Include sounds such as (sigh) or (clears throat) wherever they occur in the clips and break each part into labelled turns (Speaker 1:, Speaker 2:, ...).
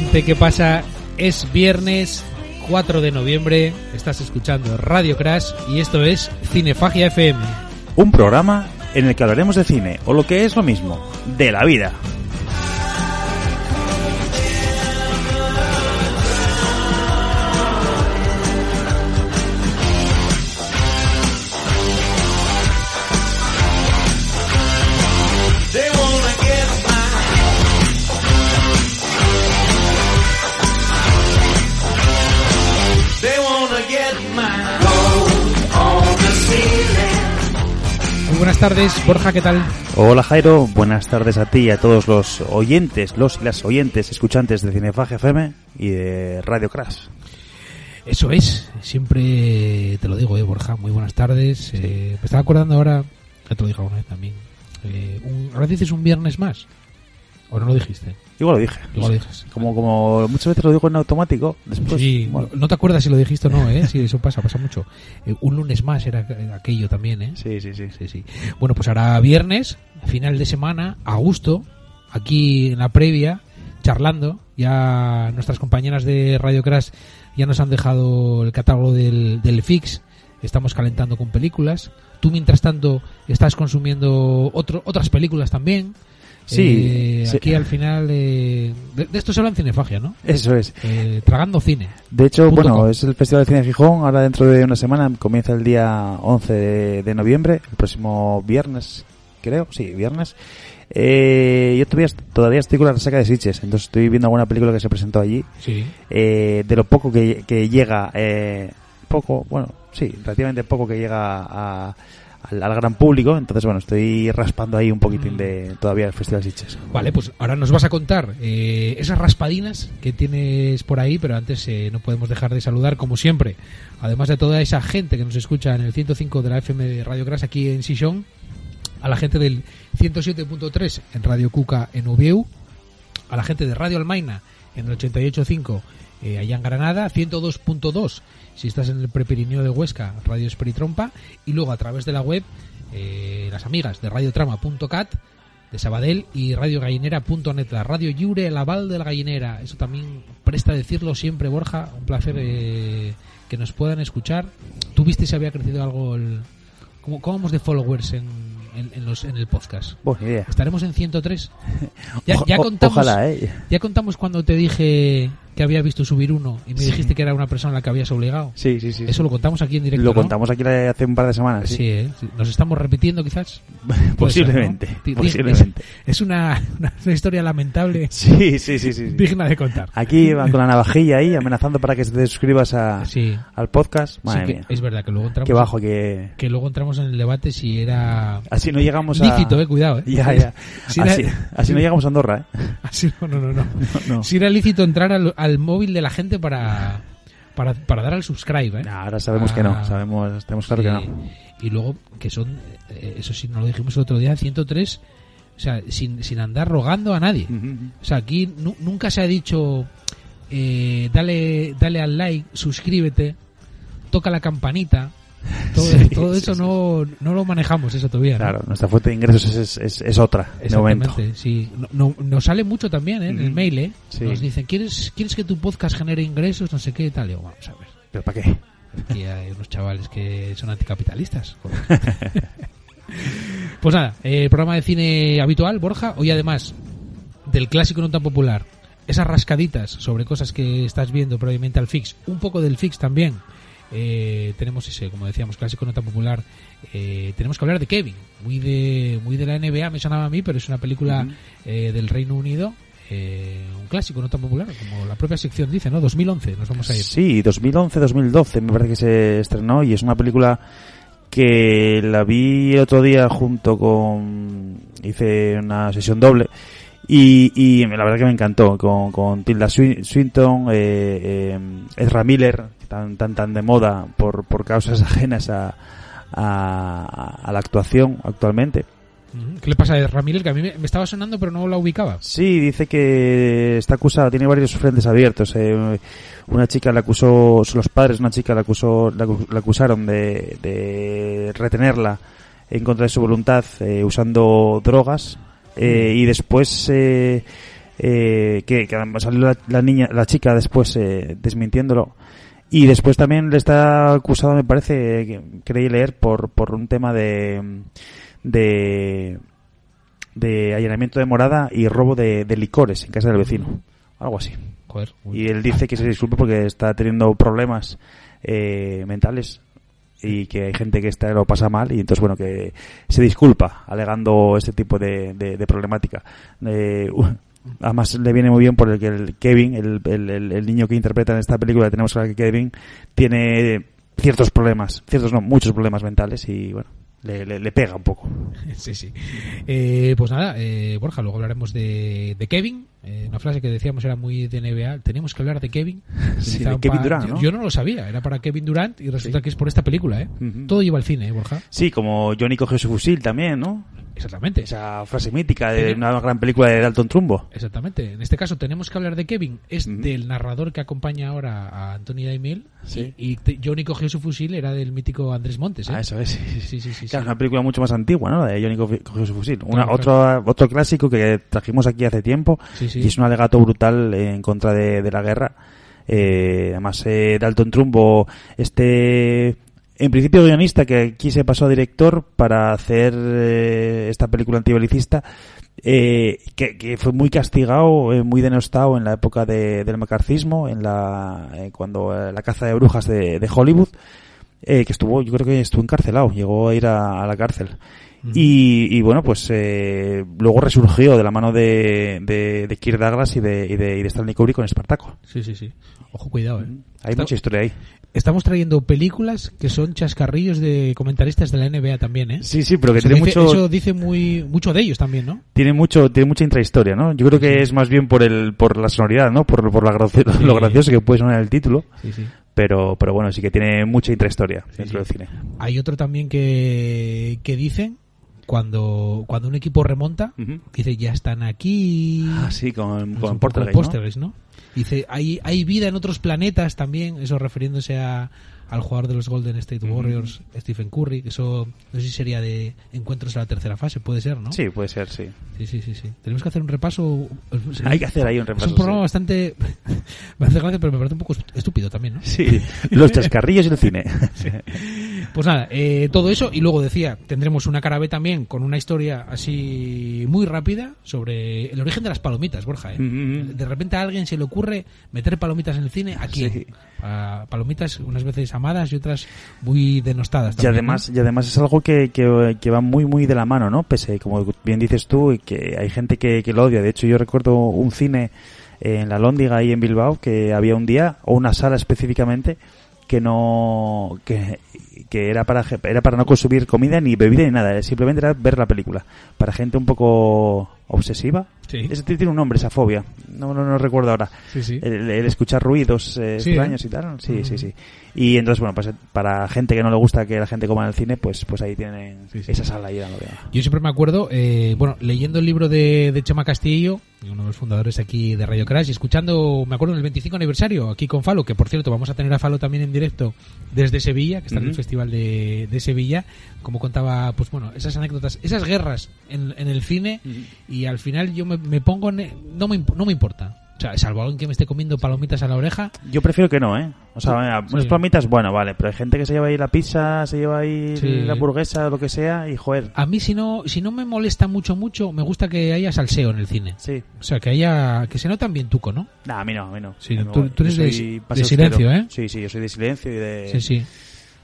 Speaker 1: gente, ¿qué pasa? Es viernes 4 de noviembre, estás escuchando Radio Crash y esto es Cinefagia FM.
Speaker 2: Un programa en el que hablaremos de cine, o lo que es lo mismo, de la vida.
Speaker 1: Buenas tardes, Borja, ¿qué tal?
Speaker 2: Hola Jairo, buenas tardes a ti y a todos los oyentes, los y las oyentes, escuchantes de Cinefagia FM y de Radio Crash.
Speaker 1: Eso es, siempre te lo digo, eh, Borja, muy buenas tardes. Eh, me estaba acordando ahora, ya te lo dije alguna vez también, eh, un, ahora dices un viernes más, o no lo dijiste,
Speaker 2: Igual lo dije.
Speaker 1: igual lo dices.
Speaker 2: Como, como muchas veces lo digo en automático, después...
Speaker 1: sí,
Speaker 2: bueno,
Speaker 1: no, no te acuerdas si lo dijiste o no, ¿eh? Sí, eso pasa, pasa mucho. Eh, un lunes más era aquello también, ¿eh?
Speaker 2: sí, sí, sí.
Speaker 1: Sí, sí. Bueno, pues ahora viernes, final de semana, a gusto, aquí en la previa, charlando. Ya nuestras compañeras de Radio Crash ya nos han dejado el catálogo del, del Fix. Estamos calentando con películas. Tú, mientras tanto, estás consumiendo otro, otras películas también.
Speaker 2: Sí,
Speaker 1: Eh,
Speaker 2: sí.
Speaker 1: Aquí al final. eh, de, de esto se habla en cinefagia, ¿no?
Speaker 2: Eso es.
Speaker 1: Eh, tragando cine.
Speaker 2: De hecho, bueno,
Speaker 1: com.
Speaker 2: es el Festival de Cine de Gijón. Ahora dentro de una semana comienza el día 11 de, de noviembre, el próximo viernes, creo, sí, viernes. Eh, yo todavía, todavía estoy con la resaca de Sitges, entonces estoy viendo alguna película que se presentó allí.
Speaker 1: Sí.
Speaker 2: Eh, de lo poco que, que llega, eh, poco, bueno, sí, relativamente poco que llega a- al, al gran público. Entonces, bueno, estoy raspando ahí un poquitín de todavía el Festival Sitges.
Speaker 1: Vale, pues ahora nos vas a contar eh, esas raspadinas que tienes por ahí, pero antes eh, no podemos dejar de saludar, como siempre, además de toda esa gente que nos escucha en el 105 de la FM de Radio Crash aquí en Sison, a la gente del 107.3 en Radio Cuca en Ubieu, a la gente de Radio Almaina en el 88.5 eh, allá en Granada, 102.2 si estás en el Prepirineo de Huesca, Radio Esperitrompa, y luego a través de la web eh, las amigas de radiotrama.cat de Sabadell y radiogallinera.net, la radio lliure, el aval de la gallinera. Eso también presta decirlo siempre, Borja. Un placer eh, que nos puedan escuchar. ¿Tú viste si había crecido algo el... ¿Cómo, cómo vamos de followers en, en, en los, en el podcast?
Speaker 2: Buena idea.
Speaker 1: ¿Estaremos en 103? (laughs) Ya,
Speaker 2: O-
Speaker 1: ya contamos,
Speaker 2: Ojalá, eh.
Speaker 1: ya contamos cuando te dije que había visto subir uno y me
Speaker 2: Sí.
Speaker 1: dijiste que era una persona a la que habías obligado.
Speaker 2: Sí, sí, sí.
Speaker 1: Eso
Speaker 2: sí.
Speaker 1: lo contamos aquí en directo.
Speaker 2: Lo
Speaker 1: ¿no?
Speaker 2: contamos aquí hace un par de semanas.
Speaker 1: Sí,
Speaker 2: sí.
Speaker 1: ¿eh? Nos estamos repitiendo quizás. (laughs) Puede ser, ¿no?
Speaker 2: Posiblemente, posiblemente.
Speaker 1: Es, es una, una- historia lamentable, (laughs)
Speaker 2: Sí, sí, sí, sí.
Speaker 1: digna de contar.
Speaker 2: Aquí van con la navajilla ahí amenazando para que te suscribas a,
Speaker 1: Sí,
Speaker 2: al podcast. Madre mía.
Speaker 1: es verdad que luego entramos
Speaker 2: Qué bajo que...
Speaker 1: que luego entramos en el debate si era
Speaker 2: Así no llegamos a...
Speaker 1: lícito, eh, cuidado, eh.
Speaker 2: Ya, ya. (laughs)
Speaker 1: Si era-
Speaker 2: Así, así no llegamos a Andorra, ¿eh?
Speaker 1: Así- no, no, no, no.
Speaker 2: no.
Speaker 1: Si era lícito entrar al, al móvil de la gente para para, para dar al subscribe, ¿eh?
Speaker 2: Nah, ahora sabemos que no.
Speaker 1: Ah,
Speaker 2: Sabemos, tenemos claro
Speaker 1: Sí.
Speaker 2: que no.
Speaker 1: Y luego que son, eh, eso sí, no lo dijimos el otro día, 103, o sea, sin, sin andar rogando a nadie. O sea, aquí nu- nunca se ha dicho, eh, dale, dale al like, suscríbete, toca la campanita. Todo,
Speaker 2: Sí,
Speaker 1: todo
Speaker 2: sí,
Speaker 1: eso
Speaker 2: sí.
Speaker 1: no, no lo manejamos eso todavía. ¿no?
Speaker 2: Claro, nuestra fuente de ingresos es, es, es otra, de momento.
Speaker 1: Sí. No, no- nos sale mucho también ¿eh? en el mail, ¿eh? Nos dicen, ¿quieres, ¿quieres que tu podcast genere ingresos? No sé qué, tal. Y yo, vamos a ver.
Speaker 2: ¿Pero para qué?
Speaker 1: Aquí hay unos chavales que son anticapitalistas. pues nada, eh, programa de cine habitual, Borja. Hoy además del clásico no tan popular, esas rascaditas sobre cosas que estás viendo previamente al fix, un poco del fix también. Eh, tenemos ese, como decíamos, clásico nota popular. Eh, tenemos que hablar de Kevin, muy de muy de la NBA, me sonaba a mí, pero es una película eh, del Reino Unido, eh, un clásico nota popular, como la propia sección dice, ¿no? 2011, nos vamos a ir.
Speaker 2: Sí, 2011-2012 me parece que se estrenó y es una película que la vi el otro día junto con... hice una sesión doble y, y la verdad que me encantó con, con Tilda Swin- Swinton, eh, eh, Ezra Miller, tan tan tan de moda por, por causas (laughs) ajenas a, a, a la actuación actualmente.
Speaker 1: ¿Qué le pasa a Ramírez? Que a mí me, me estaba sonando, pero no la ubicaba.
Speaker 2: Sí, dice que está acusada, tiene varios frentes abiertos. eh, una chica le acusó, los padres, de una chica le acusó, la, la acusaron de, de retenerla en contra de su voluntad eh, usando drogas eh, y después eh, eh, que, que salió la, la niña, la chica después eh, desmintiéndolo. Y después también le está acusado, me parece, creí leer, por, por un tema de, de, de allanamiento de morada y robo de, de licores en casa del vecino. Algo así.
Speaker 1: Joder.
Speaker 2: Y él dice que se disculpe porque está teniendo problemas eh, mentales y que hay gente que está, lo pasa mal y entonces bueno que se disculpa alegando este tipo de, de- de problemática. Eh, además le viene muy bien por el que el Kevin, el, el- el- niño que interpreta en esta película, tenemos que Kevin, tiene ciertos problemas, ciertos no, muchos problemas mentales y bueno, le, le- le pega un poco. (laughs)
Speaker 1: Sí, sí. Eh, pues nada, eh, Borja, luego hablaremos de, de Kevin. Eh, una frase que decíamos era muy de NBA. Tenemos que hablar de Kevin. (laughs)
Speaker 2: Sí, de Kevin Durant,
Speaker 1: yo,
Speaker 2: ¿no?
Speaker 1: yo no lo sabía, era para Kevin Durant y resulta que es por esta película, ¿eh?
Speaker 2: Ujú.
Speaker 1: Todo lleva al cine, ¿eh, Borja?
Speaker 2: Sí, como Johnny cogió su fusil también, ¿no?
Speaker 1: Exactamente.
Speaker 2: Esa frase mítica de
Speaker 1: Tenía-
Speaker 2: una gran película de Dalton Trumbo.
Speaker 1: Exactamente. En este caso tenemos que hablar de Kevin. Es
Speaker 2: Ujú.
Speaker 1: del narrador que acompaña ahora a Anthony Daimiel.
Speaker 2: Sí.
Speaker 1: Y, y Johnny cogió su fusil, era del mítico Andrés Montes, ¿eh?
Speaker 2: Ah, eso es, sí, sí, sí.
Speaker 1: Sí, sí, sí.
Speaker 2: Claro,
Speaker 1: sí.
Speaker 2: es una película mucho más antigua, ¿no? La de Johnny cogió, su fusil. Una,
Speaker 1: Claro,
Speaker 2: otro, otro clásico que trajimos aquí hace tiempo Y es un alegato brutal en contra de, la guerra. Eh, además, eh, Dalton Trumbo, este, en principio guionista que aquí se pasó a director para hacer eh, esta película antibelicista, eh, que, fue muy castigado, eh, muy denostado en la época de- del macarcismo, en la, eh, cuando la caza de brujas de, de Hollywood, que estuvo, yo creo que estuvo encarcelado, llegó a ir a la cárcel. Y, y bueno, pues eh, luego resurgió de la mano de, de, de Kirk Douglas y de, y de, y de Stanley Kubrick con Espartaco.
Speaker 1: Sí, sí, sí. Ojo, cuidado, ¿eh?
Speaker 2: Hay
Speaker 1: Está-
Speaker 2: mucha historia ahí.
Speaker 1: Estamos trayendo películas que son chascarrillos de comentaristas de la NBA también, ¿eh?
Speaker 2: Sí, sí, pero que
Speaker 1: Eso
Speaker 2: tiene
Speaker 1: dice,
Speaker 2: mucho,
Speaker 1: eso dice muy mucho de ellos también, ¿no?
Speaker 2: tiene mucho, tiene mucha intrahistoria, ¿no? Yo creo que es más bien por el, por la sonoridad, ¿no? Por, por la gracio-
Speaker 1: Sí.
Speaker 2: lo gracioso que puede sonar el título.
Speaker 1: Sí, sí.
Speaker 2: Pero, pero bueno, sí que tiene mucha intrahistoria dentro
Speaker 1: sí.
Speaker 2: del cine.
Speaker 1: Hay otro también que, que dicen cuando, cuando un equipo remonta, dice, ya están aquí.
Speaker 2: Ah, sí, con,
Speaker 1: Es
Speaker 2: con ¿no?
Speaker 1: Dice, hay, hay vida en otros planetas también, eso refiriéndose a, al jugador de los Golden State Warriors, Stephen Curry, que eso no sé si sería de encuentros en la tercera fase, puede ser, ¿no?
Speaker 2: Sí, puede ser, sí.
Speaker 1: sí, sí, sí. sí. Tenemos que hacer un repaso.
Speaker 2: Hay que hacer ahí un
Speaker 1: Es
Speaker 2: repaso.
Speaker 1: un programa
Speaker 2: sí.
Speaker 1: bastante... me hace gracia, pero me parece un poco estúpido también, ¿no?
Speaker 2: Sí, (laughs) los chascarrillos y el cine. (laughs)
Speaker 1: Pues nada, eh, todo eso y luego decía, tendremos una cara B también con una historia así muy rápida sobre el origen de las palomitas, Borja. ¿eh?
Speaker 2: Mm, mm.
Speaker 1: De repente a alguien se le ocurre meter palomitas en el cine, aquí.
Speaker 2: Sí.
Speaker 1: palomitas unas veces amadas y otras muy denostadas.
Speaker 2: Y además, y además es algo que, que, que va muy, muy de la mano, ¿no? Pese, como bien dices tú, y que hay gente que, que lo odia. De hecho, yo recuerdo un cine en la Lóndiga ahí en Bilbao que había un día, o una sala específicamente, que no, que, que era para, era para no consumir comida ni bebida ni nada, simplemente era ver la película. Para gente un poco obsesiva.
Speaker 1: Sí.
Speaker 2: Ese tiene un nombre, esa fobia. No, no, no recuerdo ahora.
Speaker 1: Sí, sí.
Speaker 2: El, el escuchar ruidos eh,
Speaker 1: Sí,
Speaker 2: extraños
Speaker 1: ¿eh?
Speaker 2: y tal. Sí,
Speaker 1: Ujú.
Speaker 2: sí, sí. Y entonces, bueno, pues para gente que no le gusta que la gente coma en el cine, pues pues ahí tienen esa sala ahí. de-
Speaker 1: Yo siempre me acuerdo, eh, bueno, leyendo el libro de, de Chema Castillo, uno de los fundadores aquí de Radio Crash, y escuchando, me acuerdo, en el 25 aniversario aquí con Falo, que por cierto vamos a tener a Falo también en directo desde Sevilla, que está en el. Festival de, de Sevilla, como contaba, pues bueno, esas anécdotas, esas guerras en, en el cine, y al final yo me, me pongo, en- no, me, no me importa. O sea, salvo alguien que me esté comiendo palomitas a la oreja,
Speaker 2: Yo prefiero que no, ¿eh? O sea, mira,
Speaker 1: Sí.
Speaker 2: unas palomitas, bueno, vale, pero hay gente que se lleva ahí la pizza, se lleva ahí
Speaker 1: Sí.
Speaker 2: la hamburguesa, lo que sea, y joder.
Speaker 1: a mí si no, si no me molesta mucho, mucho, me gusta que haya salseo en el cine.
Speaker 2: Sí.
Speaker 1: O sea, que haya, que se nota bien tuco, ¿no?
Speaker 2: Nah, a mí no, a mí no.
Speaker 1: Sí,
Speaker 2: A mí
Speaker 1: tú-
Speaker 2: no.
Speaker 1: tú eres de- de silencio. ¿eh?
Speaker 2: Sí, sí, yo soy de silencio y de...
Speaker 1: Sí, sí.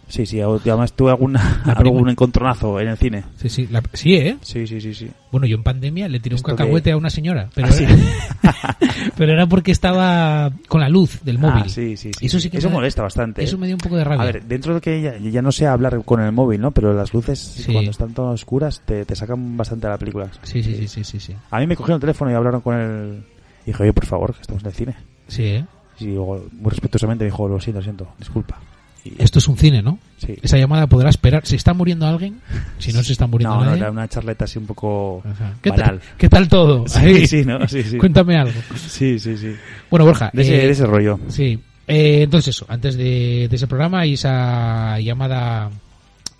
Speaker 2: Sí, sí, además tuve alguna, (laughs) algún encontronazo en el cine.
Speaker 1: Sí, sí, la- sí, ¿eh?
Speaker 2: Sí, sí, sí, sí.
Speaker 1: Bueno, yo en pandemia le tiré un cacahuete a una señora, pero,
Speaker 2: Ah, sí.
Speaker 1: era, (laughs) pero era porque estaba con la luz del móvil.
Speaker 2: Ah, sí, sí, sí.
Speaker 1: Eso sí que
Speaker 2: Eso
Speaker 1: me-
Speaker 2: molesta bastante.
Speaker 1: Eso
Speaker 2: ¿eh?
Speaker 1: me dio un poco de rabia.
Speaker 2: A ver, dentro de que ya, ya no sé hablar con el móvil, ¿no? Pero las luces,
Speaker 1: Sí.
Speaker 2: cuando están todas oscuras, te, te sacan bastante de la película.
Speaker 1: Sí, sí, sí, sí, sí, sí.
Speaker 2: A mí me cogieron el teléfono y hablaron con él. Y dije, oye, por favor, que estamos en el cine.
Speaker 1: Sí, ¿eh?
Speaker 2: Y luego, muy respetuosamente, me dijo, lo siento, lo siento, disculpa. Y,
Speaker 1: Esto es un cine, ¿no?
Speaker 2: sí.
Speaker 1: Esa llamada podrá esperar. ¿Se está muriendo alguien? Si no se está muriendo
Speaker 2: No, no,
Speaker 1: nadie.
Speaker 2: era una charleta así un poco
Speaker 1: Ajá. ¿Qué,
Speaker 2: banal.
Speaker 1: tal, ¿Qué tal todo?
Speaker 2: Sí,
Speaker 1: Ahí.
Speaker 2: sí, ¿no? Sí, sí.
Speaker 1: Cuéntame algo.
Speaker 2: Sí, sí, sí.
Speaker 1: Bueno, Borja.
Speaker 2: De ese,
Speaker 1: eh,
Speaker 2: de ese rollo.
Speaker 1: Sí. Eh, entonces eso, antes de, de ese programa y esa llamada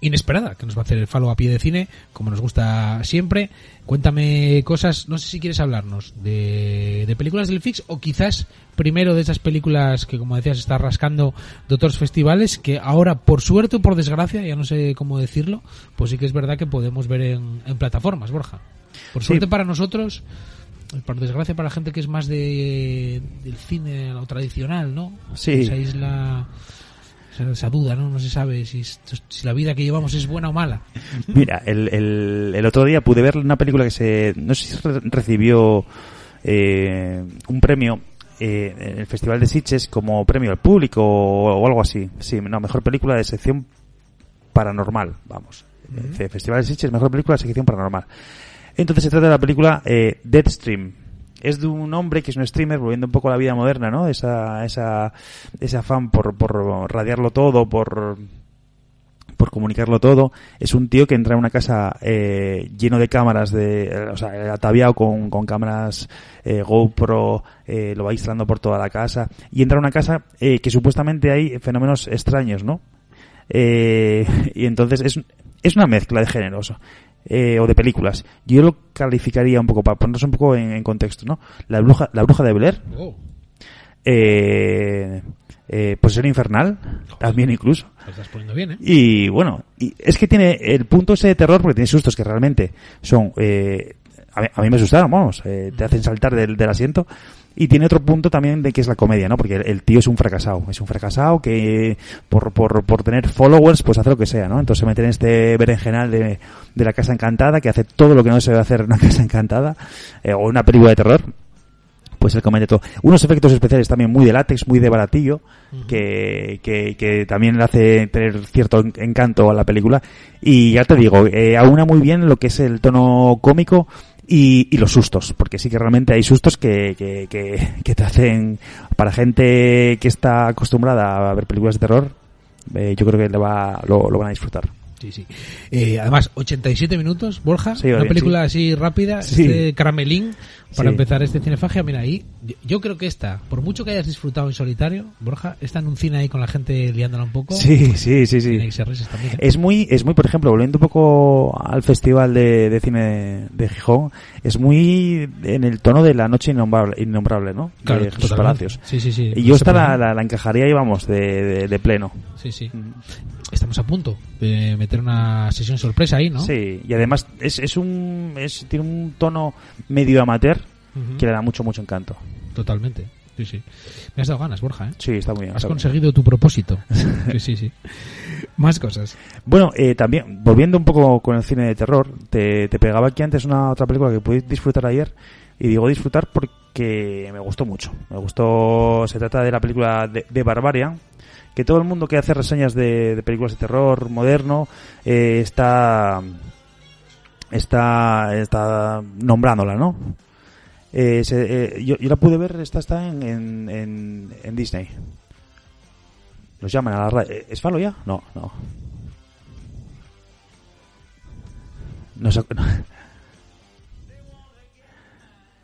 Speaker 1: inesperada que nos va a hacer el Falo a pie de cine, como nos gusta siempre. Cuéntame cosas, no sé si quieres hablarnos de, de películas del Fix o quizás primero de esas películas que, como decías, está rascando de otros festivales que ahora, por suerte o por desgracia, ya no sé cómo decirlo, pues sí que es verdad que podemos ver en, en plataformas, Borja. Por
Speaker 2: Sí.
Speaker 1: suerte para nosotros, por desgracia para la gente que es más de del cine lo tradicional, ¿no?
Speaker 2: Sí.
Speaker 1: Esa isla, esa, esa duda, ¿no? No se sabe si, la vida que llevamos es buena o mala.
Speaker 2: Mira, el, el, el otro día pude ver una película que se, no sé si re- recibió eh, un premio eh, en el Festival de Sitges como premio al público o, o algo así. Sí, no, mejor película de sección paranormal, vamos. Festival de Sitges, mejor película de sección paranormal. Entonces se trata de la película eh, Deadstream. Es de un hombre que es un streamer volviendo un poco a la vida moderna, ¿no? Esa, esa, ese afán por, por radiarlo todo, por, por comunicarlo todo. Es un tío que entra en una casa eh, lleno de cámaras, de, eh, o sea, ataviado con, con cámaras eh, GoPro, eh, lo va instalando por toda la casa. Y entra a una casa eh, que supuestamente hay fenómenos extraños, ¿no? Eh, (laughs) y entonces es, es una mezcla de géneros. eh, o de películas. Yo lo calificaría un poco, para ponernos un poco en, en contexto, ¿no? La bruja, la bruja de Blair, eh, eh, Posesión Infernal, también incluso.
Speaker 1: Lo estás poniendo bien, ¿eh?
Speaker 2: Y bueno, y es que tiene el punto ese de terror porque tiene sustos que realmente son... Eh, a, mí, a mí me asustaron, vamos, eh, te hacen saltar del, del asiento. Y tiene otro punto también de que es la comedia, ¿no? Porque el, el tío es un fracasado. Es un fracasado que por, por, por tener followers pues hace lo que sea, ¿no? Entonces se mete en este berenjenal de, de la casa encantada que hace todo lo que no se debe hacer en una casa encantada eh, o una película de terror pues él comete todo. Unos efectos especiales también muy de látex, muy de baratillo, que, que, que también le hace tener cierto en- encanto a la película. Y ya te digo, eh, aúna muy bien lo que es el tono cómico y, y los sustos, porque sí que realmente hay sustos que, que, que, que te hacen, para gente que está acostumbrada a ver películas de terror, eh, yo creo que le va, lo, lo van a disfrutar.
Speaker 1: Sí, sí. Eh, además, 87 minutos, Borja.
Speaker 2: Sí,
Speaker 1: una
Speaker 2: bien,
Speaker 1: película así rápida,
Speaker 2: Sí.
Speaker 1: este caramelín para
Speaker 2: Sí.
Speaker 1: empezar este cinefagia. Mira, ahí, yo- creo que esta, por mucho que hayas disfrutado en solitario, Borja, está en un cine ahí con la gente liándola un poco.
Speaker 2: Sí, sí, sí, sí.
Speaker 1: también. ¿eh?
Speaker 2: Es muy, es muy, por ejemplo, volviendo un poco al festival de, de cine de Gijón, es muy en el tono de la noche innombrable, innombrable ¿no?
Speaker 1: Claro,
Speaker 2: de Jesús
Speaker 1: totalmente.
Speaker 2: Palacios.
Speaker 1: Sí, sí, sí.
Speaker 2: Y yo
Speaker 1: Ese
Speaker 2: esta la, la, la encajaría y vamos, de, de, de pleno.
Speaker 1: Sí, sí. Estamos a punto de meter una sesión sorpresa ahí, ¿no?
Speaker 2: Sí, y además es, es un, es, tiene un tono medio amateur que le da mucho, mucho encanto.
Speaker 1: Totalmente. Sí, sí. Me has dado ganas, Borja, ¿eh?
Speaker 2: Sí, está muy bien.
Speaker 1: Has
Speaker 2: bien.
Speaker 1: conseguido tu propósito. (laughs) Sí, sí, sí. Más cosas.
Speaker 2: Bueno, eh, también, volviendo un poco con el cine de terror, te, te pegaba aquí antes una otra película que pude disfrutar ayer, y digo disfrutar porque me gustó mucho. Me gustó, se trata de la película de, de Barbarian, que todo el mundo que hace reseñas de, películas de terror moderno eh, está, está, está nombrándola, ¿no? Eh, se- eh, yo, la pude ver, esta está en, en, en, Disney. Nos llaman a la radio. ¿Es Falo ya? No, no.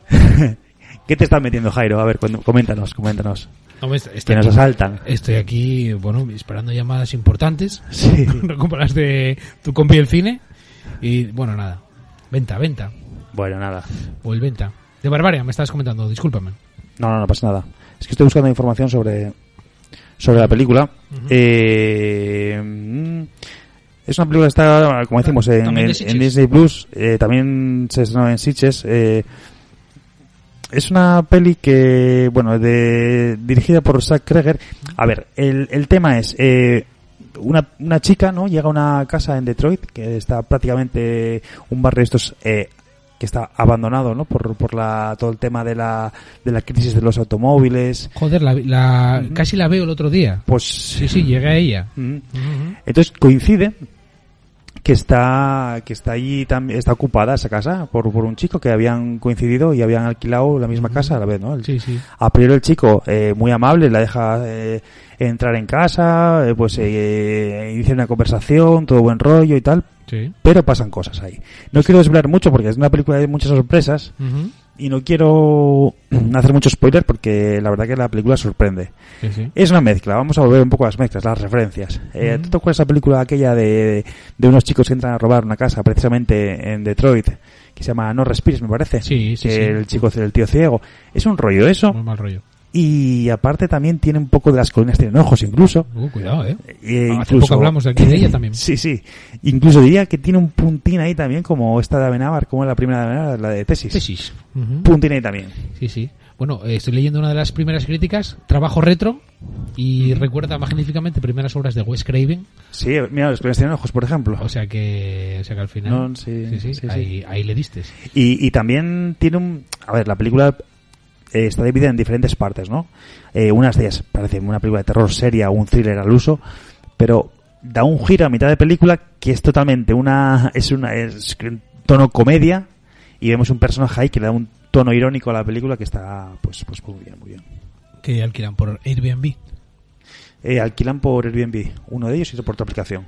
Speaker 2: (laughs) ¿Qué te están metiendo, Jairo? A ver, coméntanos, coméntanos.
Speaker 1: No, est- estoy
Speaker 2: Que nos
Speaker 1: aquí-
Speaker 2: asaltan.
Speaker 1: Estoy aquí, bueno, esperando llamadas importantes.
Speaker 2: Sí. (laughs)
Speaker 1: Recuperas de tu compi el cine. Y bueno, nada. Venta, venta.
Speaker 2: Bueno, nada.
Speaker 1: O el venta. De Barbaria, me estabas comentando, discúlpame.
Speaker 2: No, no, no pasa nada. Es que estoy buscando información sobre, sobre la película. Eh, mm, es una película que está, como decimos, en, en- en Disney Plus. Eh, también se estrenó en Sitges. Eh, es una peli que, bueno, de, dirigida por Zack Kreger. A ver, el, el tema es, eh, una, una chica, ¿no? Llega a una casa en Detroit, que está prácticamente un barrio de estos, eh, que está abandonado, ¿no? Por, por la, todo el tema de la, de la crisis de los automóviles.
Speaker 1: Joder, la, la- casi la veo el otro día.
Speaker 2: Pues,
Speaker 1: Sí, sí, llegué a ella.
Speaker 2: Mm. Entonces coincide que está que está allí también está ocupada esa casa por, por un chico que habían coincidido y habían alquilado la misma casa a la vez, ¿no? El-
Speaker 1: Sí, sí.
Speaker 2: A priori el chico eh, muy amable la deja eh, entrar en casa, eh, pues eh, inicia una conversación, todo buen rollo y tal,
Speaker 1: Sí.
Speaker 2: pero pasan cosas ahí. No quiero desvelar mucho porque es una película de muchas sorpresas. Y no quiero (clears throat) hacer mucho spoiler porque la verdad que la película sorprende.
Speaker 1: Sí, sí.
Speaker 2: Es una mezcla, vamos a volver un poco a las mezclas, las referencias. Eh. ¿Tú te acuerdas esa película aquella de, de unos chicos que entran a robar una casa precisamente en Detroit? Que se llama No Respires, me parece.
Speaker 1: Sí, sí,
Speaker 2: Que
Speaker 1: sí.
Speaker 2: el chico, el tío ciego. Es un rollo eso.
Speaker 1: Muy mal rollo.
Speaker 2: Y aparte también tiene un poco de las colinas tienen ojos incluso.
Speaker 1: Uh, cuidado, eh.
Speaker 2: Eh,
Speaker 1: Hace
Speaker 2: incluso-
Speaker 1: poco hablamos de aquí de ella también. (laughs)
Speaker 2: Sí, sí. Incluso diría que tiene un puntín ahí también, como esta de Amenábar, como la primera de Amenábar, la de Tesis.
Speaker 1: Tesis.
Speaker 2: Puntín ahí también.
Speaker 1: Sí, sí. Bueno, eh, estoy leyendo una de las primeras críticas, trabajo retro, y recuerda magníficamente primeras obras de Wes Craven.
Speaker 2: Sí, mira, los colinas tienen ojos, por ejemplo.
Speaker 1: O sea que, o sea que al final.
Speaker 2: No, sí,
Speaker 1: sí, sí,
Speaker 2: sí, sí.
Speaker 1: ahí, ahí le diste.
Speaker 2: Y, y también tiene un... A ver, la película eh, está dividida en diferentes partes, ¿no? Eh, unas de ellas parece una película de terror seria o un thriller al uso, pero da un giro a mitad de película que es totalmente una... (laughs) Es una es un tono comedia y vemos un personaje ahí que le da un tono irónico a la película que está pues pues muy bien, muy bien.
Speaker 1: Que alquilan por Airbnb.
Speaker 2: Eh, alquilan por Airbnb, uno de ellos y otro por otra aplicación.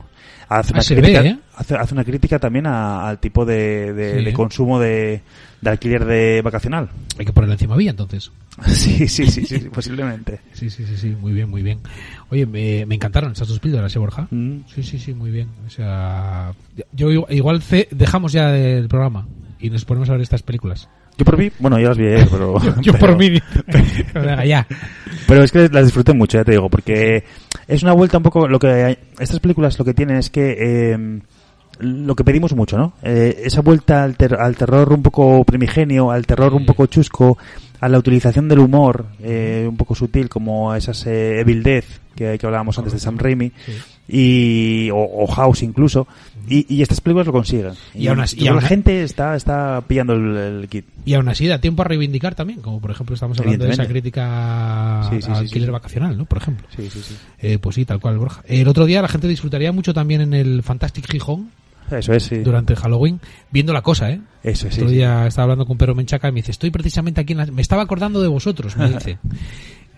Speaker 2: Hace
Speaker 1: Ah,
Speaker 2: una, crítica,
Speaker 1: ve, ¿eh?
Speaker 2: hace, hace una crítica también a- al tipo de, de-
Speaker 1: Sí.
Speaker 2: de consumo de, de alquiler de vacacional.
Speaker 1: Hay que ponerle encima vía entonces. (laughs)
Speaker 2: Sí, sí, sí, sí, posiblemente. (laughs)
Speaker 1: Sí, sí, sí, sí, muy bien, muy bien. Oye, me, me encantaron estas dos píldoras, ¿eh, Borja?
Speaker 2: Mm.
Speaker 1: Sí, sí, sí, muy bien. O sea, yo igual- dejamos ya el programa y nos ponemos a ver estas películas.
Speaker 2: Yo por mí, bueno, yo las vi ayer, pero... (laughs) (laughs)
Speaker 1: Yo
Speaker 2: pero-
Speaker 1: por mí. (laughs) Pero ya.
Speaker 2: Pero es que las disfruté mucho, ya te digo, porque es una vuelta un poco... lo que Estas películas lo que tienen es que... eh, lo que pedimos mucho, ¿no? Eh, esa vuelta al, ter- al terror un poco primigenio, al terror un poco chusco, a la utilización del humor eh, un poco sutil, como esas eh, Evil Death que, que hablábamos antes de Sam Raimi,
Speaker 1: Sí.
Speaker 2: Y, o, o House incluso, y, y estas películas lo consiguen.
Speaker 1: Y aún así- y aún
Speaker 2: la gente está, está pillando el, el kit.
Speaker 1: Y aún así da tiempo a reivindicar también, como por ejemplo estamos hablando de esa crítica
Speaker 2: Sí, sí,
Speaker 1: al
Speaker 2: sí,
Speaker 1: vacacional, ¿no? Por ejemplo.
Speaker 2: Sí, sí, sí.
Speaker 1: Eh, pues sí, tal cual, Borja. El otro día la gente disfrutaría mucho también en el Fantastic Gijón
Speaker 2: Eso es, sí.
Speaker 1: durante Halloween, viendo la cosa, ¿eh?
Speaker 2: Eso es,
Speaker 1: El
Speaker 2: sí.
Speaker 1: otro día estaba hablando con Pedro Menchaca y me dice, estoy precisamente aquí en la... Me estaba acordando de vosotros, me (laughs) dice.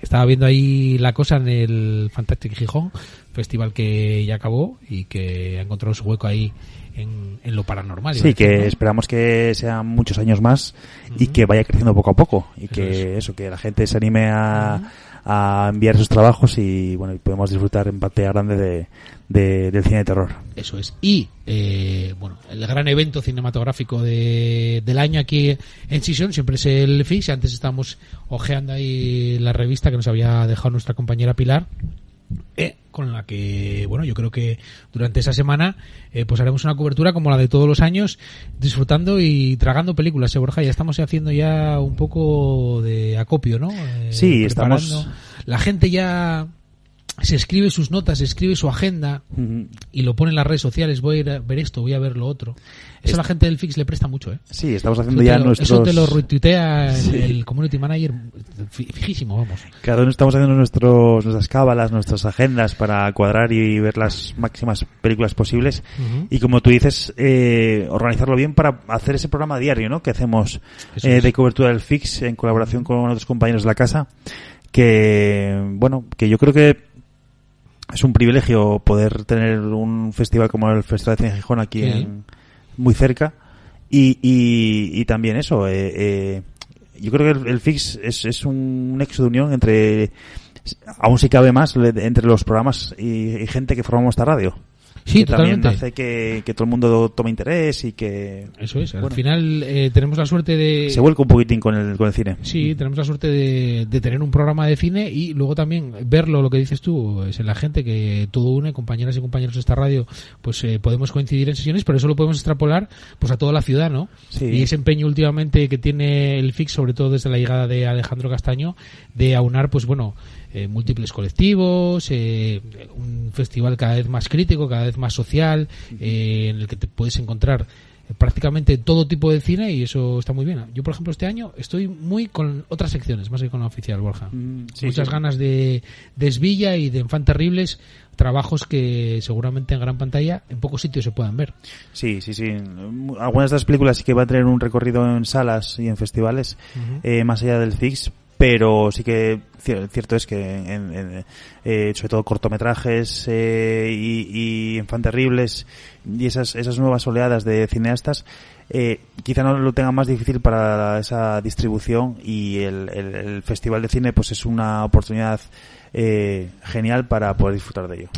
Speaker 1: Estaba viendo ahí la cosa en el Fantastic Gijón, festival que ya acabó y que ha encontrado su hueco ahí en, en lo paranormal.
Speaker 2: Sí,
Speaker 1: decir,
Speaker 2: que
Speaker 1: ¿no?
Speaker 2: esperamos que sean muchos años más y que vaya creciendo poco a poco y
Speaker 1: Eso
Speaker 2: que eso, que la gente se anime a, a enviar sus trabajos y bueno, y podemos disfrutar en pantalla grande de, de- del cine de terror.
Speaker 1: Eso es. Y, eh, bueno, el gran evento cinematográfico de, del año aquí en Sison siempre es el FIX. Antes estábamos ojeando ahí la revista que nos había dejado nuestra compañera Pilar. Eh, con la que, bueno, yo creo que durante esa semana eh, pues haremos una cobertura como la de todos los años, disfrutando y tragando películas, ¿eh, Borja? Ya estamos haciendo ya un poco de acopio, ¿no? Eh,
Speaker 2: Sí, estamos-
Speaker 1: La gente ya se escribe sus notas, se escribe su agenda y lo pone en las redes sociales, voy a ir a ver esto, voy a ver lo otro. Eso a la gente del Fix le presta mucho, ¿eh?
Speaker 2: Sí, estamos haciendo ya
Speaker 1: lo,
Speaker 2: nuestros...
Speaker 1: eso te lo retuitea el-
Speaker 2: Sí.
Speaker 1: el community manager fi- fijísimo, vamos.
Speaker 2: Cada uno estamos haciendo nuestros, nuestras cábalas, nuestras agendas para cuadrar y ver las máximas películas posibles. Y como tú dices, eh, organizarlo bien para hacer ese programa diario, ¿no? Que hacemos eh, de cobertura del Fix en colaboración con otros compañeros de la casa. Que, bueno, que yo creo que es un privilegio poder tener un festival como el Festival de Cine Gijón aquí
Speaker 1: Sí.
Speaker 2: en, muy cerca. Y, y, y también eso, eh, eh, yo creo que el, el Fix es, es un nexo de unión entre, aún si cabe más, entre los programas y, y gente que formamos esta radio.
Speaker 1: Sí,
Speaker 2: que también
Speaker 1: totalmente.
Speaker 2: hace que, que todo el mundo tome interés y que
Speaker 1: Eso es. Al final eh, tenemos la suerte de...
Speaker 2: se vuelca un poquitín con el, con el cine.
Speaker 1: Sí, tenemos la suerte de, de tener un programa de cine y luego también verlo, lo que dices tú, es en la gente que todo une, compañeras y compañeros de esta radio, pues eh, podemos coincidir en sesiones, pero eso lo podemos extrapolar pues a toda la ciudad, ¿no?
Speaker 2: Sí.
Speaker 1: Y ese empeño últimamente que tiene el FIX, sobre todo desde la llegada de Alejandro Castaño, de aunar, pues bueno, eh, múltiples colectivos, eh, un festival cada vez más crítico, cada vez más social, eh, en el que te puedes encontrar eh, prácticamente todo tipo de cine y eso está muy bien. Yo, por ejemplo, este año estoy muy con otras secciones, más que con la oficial, Borja.
Speaker 2: Mm, sí,
Speaker 1: Muchas
Speaker 2: sí.
Speaker 1: ganas de, de Esvilla y de Enfant Terribles, trabajos que seguramente en gran pantalla en pocos sitios se puedan ver.
Speaker 2: Sí, sí, sí. Algunas de las películas sí que van a tener un recorrido en salas y en festivales, eh, más allá del Fix, pero sí que cier- cierto es que en, eh, sobre todo cortometrajes eh, y, y y esas, esas nuevas oleadas de cineastas eh, quizá no lo tengan más difícil para esa distribución y el, el- el Festival de Cine pues es una oportunidad eh, genial para poder disfrutar de ello.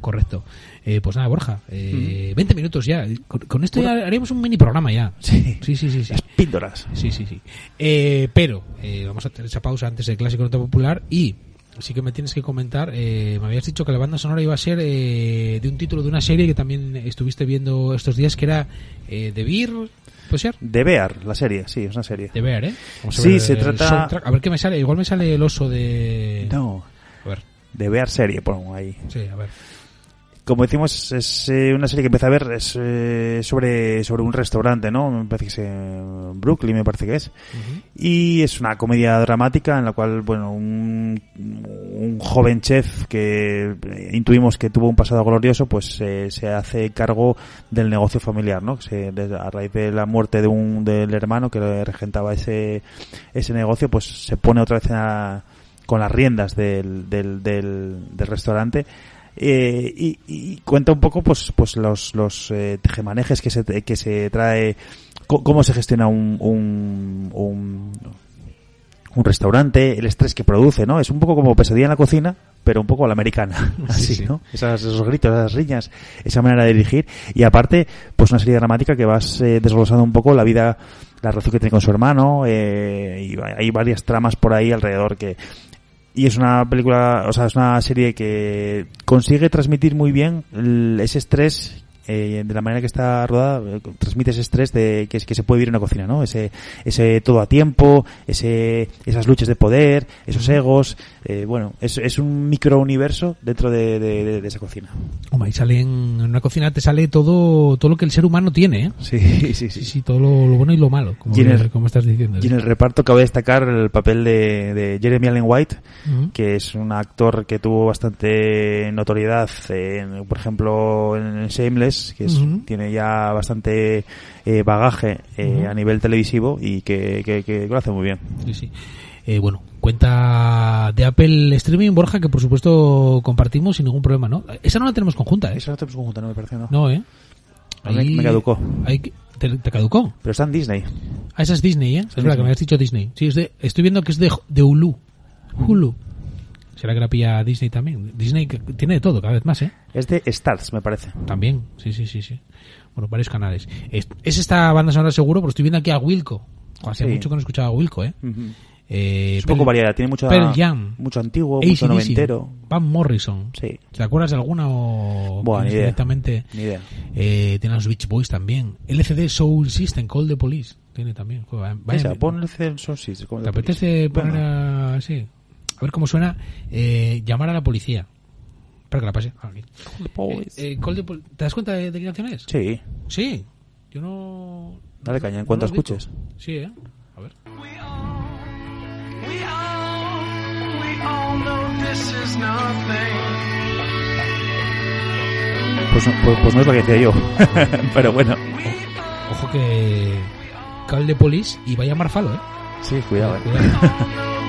Speaker 1: Correcto. Eh, pues nada, Borja, eh, 20 minutos ya. Con, con esto ya haríamos un mini programa ya.
Speaker 2: Sí.
Speaker 1: sí, sí. sí, sí.
Speaker 2: Las píldoras.
Speaker 1: Sí, sí, sí. Eh, pero eh, vamos a tener esa pausa antes del clásico nota popular y sí que me tienes que comentar. eh, me habías dicho que la banda sonora iba a ser eh, de un título de una serie que también estuviste viendo estos días que era eh, The Beer. ¿Puede ser?
Speaker 2: De Bear, la serie, sí, es una serie.
Speaker 1: De Bear, ¿eh? Vamos a
Speaker 2: Sí,
Speaker 1: ver
Speaker 2: se trata-
Speaker 1: soundtrack. A ver qué me sale. Igual me sale el oso de.
Speaker 2: No,
Speaker 1: A ver,
Speaker 2: de Bear serie, pongo ahí.
Speaker 1: sí, a ver.
Speaker 2: Como decimos, es eh, una serie que empecé a ver es, eh, sobre, sobre un restaurante, ¿no? Me parece que es en Brooklyn, me parece que es. Y es una comedia dramática en la cual, bueno, un, un joven chef que eh, intuimos que tuvo un pasado glorioso, pues eh, se hace cargo del negocio familiar, ¿no? Se- a raíz de la muerte de un, del hermano que regentaba ese, ese negocio, pues se pone otra vez a- con las riendas del, del, del, del restaurante eh, y, y cuenta un poco pues pues los los eh, tejemanejes que se que se trae cómo se gestiona un, un, un un restaurante el estrés que produce no es un poco como pesadilla en la cocina pero un poco a la americana (laughs) así
Speaker 1: sí.
Speaker 2: no Esas- esos gritos esas riñas esa manera de dirigir. Y aparte pues una serie dramática que vas eh, desglosando un poco la vida la relación que tiene con su hermano eh, y hay varias tramas por ahí alrededor que y es una película, o sea, es una serie que consigue transmitir muy bien el- ese estrés eh, de la manera que está rodada, eh, transmite ese estrés de que, es- que se puede vivir en una cocina, ¿no? Ese, ese todo a tiempo, ese, esas luchas de poder, esos egos, eh, bueno, es, es un microuniverso dentro de, de- esa cocina.
Speaker 1: Hombre, ahí sale en en una cocina te sale todo todo lo que el ser humano tiene, ¿eh?
Speaker 2: Sí, sí,
Speaker 1: Sí,
Speaker 2: sí.
Speaker 1: sí, todo lo, lo bueno y lo malo, como,
Speaker 2: Y en el-
Speaker 1: como estás diciendo.
Speaker 2: Y en el reparto cabe destacar el papel de, de Jeremy Allen White, que es un actor que tuvo bastante notoriedad, en, por ejemplo, en Shameless, que es- tiene ya bastante eh, bagaje eh, a nivel televisivo y que, que- que lo hace muy bien.
Speaker 1: Sí, sí. Eh, bueno, cuenta de Apple Streaming, Borja, que por supuesto compartimos sin ningún problema, ¿no? Esa no la tenemos conjunta, ¿eh?
Speaker 2: Eso no tenemos conjunta, no me parece, ¿no?
Speaker 1: No, ¿eh?
Speaker 2: Me caducó.
Speaker 1: ahí te, te caducó?
Speaker 2: Pero está en Disney.
Speaker 1: Ah, esa es Disney, ¿eh? Es verdad que me has dicho Disney. Sí, es de, estoy viendo que es de, de Hulu. Hulu. ¿Será que la pilla Disney también? Disney tiene de todo, cada vez más, ¿eh?
Speaker 2: Es de Stars, me parece.
Speaker 1: También, sí, sí, sí, sí. Bueno, varios canales. Es, es esta banda sonora seguro, pero estoy viendo aquí a Wilco. Hace
Speaker 2: Sí.
Speaker 1: mucho que no escuchaba a Wilco, ¿eh? eh
Speaker 2: Es un poco variada, tiene mucho,
Speaker 1: Jam.
Speaker 2: mucho antiguo, mucho
Speaker 1: AC/DC,
Speaker 2: noventero.
Speaker 1: Van Morrison.
Speaker 2: Sí,
Speaker 1: ¿Te acuerdas de alguna o
Speaker 2: Buah, ni idea.
Speaker 1: directamente?
Speaker 2: ni idea.
Speaker 1: Eh, tiene a los Beach Boys también. LCD Soul System, Call the Police. Tiene también. Joder, vaya-
Speaker 2: Esa, pon el Celso, sí. se come
Speaker 1: ¿Te apetece poner
Speaker 2: Venga.
Speaker 1: A... Ver cómo suena. Eh, llamar a la policía. Espera que la pase. Ah, aquí. Eh, eh, Call the Pol- ¿Te das cuenta de, de qué canción es?
Speaker 2: Sí,
Speaker 1: Sí. Yo no...
Speaker 2: Dale caña, en
Speaker 1: no
Speaker 2: cuanto escuches.
Speaker 1: Sí, ¿eh? A ver.
Speaker 3: We all, we all, we all know this is nothing.
Speaker 2: Pues, no- pues, pues no es lo que decía yo. (laughs) Pero bueno.
Speaker 1: Ojo que... Call the Police y va a llamar Falo, ¿eh?
Speaker 2: Sí, cuidado. eh.
Speaker 1: Cuidado.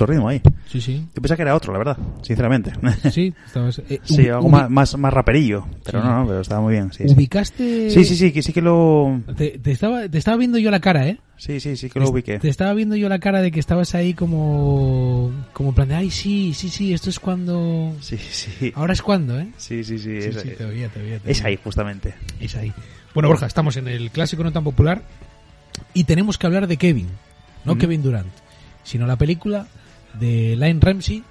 Speaker 2: mucho ritmo ahí.
Speaker 1: Sí, sí.
Speaker 2: Yo pensaba que era otro, la verdad, sinceramente. (laughs)
Speaker 1: Sí, eh,
Speaker 2: Sí, algo más, más, más raperillo. Pero
Speaker 1: Sí.
Speaker 2: no, no, pero estaba muy bien. Sí.
Speaker 1: ¿Ubicaste...?
Speaker 2: Sí, sí, sí, que sí que lo...
Speaker 1: Te, te estaba, te estaba viendo yo la cara, ¿eh?
Speaker 2: Sí, sí, sí que lo ubiqué.
Speaker 1: Te estaba viendo yo la cara de que estabas ahí como... Como en plan de, ay, sí, sí, sí, esto es cuando...
Speaker 2: Sí, sí.
Speaker 1: Ahora es cuando, ¿eh?
Speaker 2: Sí, sí, sí. Es,
Speaker 1: sí, te te te
Speaker 2: es ahí, justamente.
Speaker 1: Es ahí. Bueno, Borja, estamos en el clásico no tan popular y tenemos que hablar de Kevin, no
Speaker 2: Mm.
Speaker 1: Kevin Durant, sino la película de Lionel Ramsey,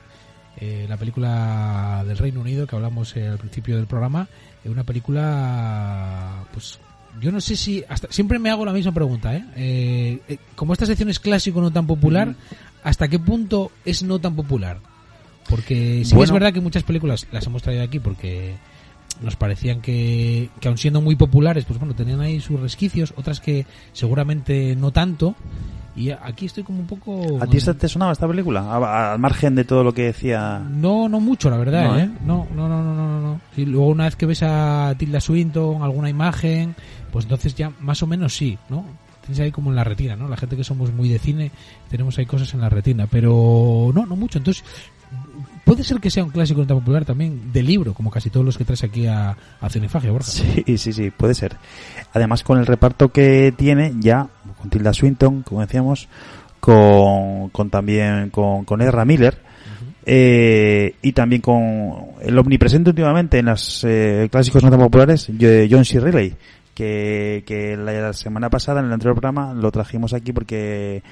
Speaker 1: eh, la película del Reino Unido que hablamos eh, al principio del programa, eh, una película, pues yo no sé si, hasta siempre me hago la misma pregunta, ¿eh? Eh, como esta sección es clásico no tan popular, ¿hasta qué punto es no tan popular? Porque sí es verdad que muchas películas las hemos traído aquí porque nos parecían que, que aun siendo muy populares, pues bueno, tenían ahí sus resquicios, otras que seguramente no tanto. Y aquí estoy como un poco...
Speaker 2: ¿A ti esta te sonaba esta película? Al margen de todo lo que decía...
Speaker 1: No, no mucho, la verdad,
Speaker 2: No,
Speaker 1: ¿eh?
Speaker 2: ¿eh?
Speaker 1: No, no, no, no, no, no, no. Y luego una vez que ves a Tilda Swinton, alguna imagen, pues entonces ya más o menos sí, ¿no? Tienes ahí como en la retina, ¿no? La gente que somos muy de cine, tenemos ahí cosas en la retina, pero no, no mucho. Entonces, puede ser que sea un clásico tan popular también de libro, como casi todos los que traes aquí a, a Cinefagia, Borja.
Speaker 2: Sí, sí, sí, puede ser. Además, con el reparto que tiene, ya, con Tilda Swinton, como decíamos, con, con también con, con Ezra Miller, eh, y también con el omnipresente últimamente en los eh, clásicos no tan populares, John C. Que, que la semana pasada, en el anterior programa, lo trajimos aquí porque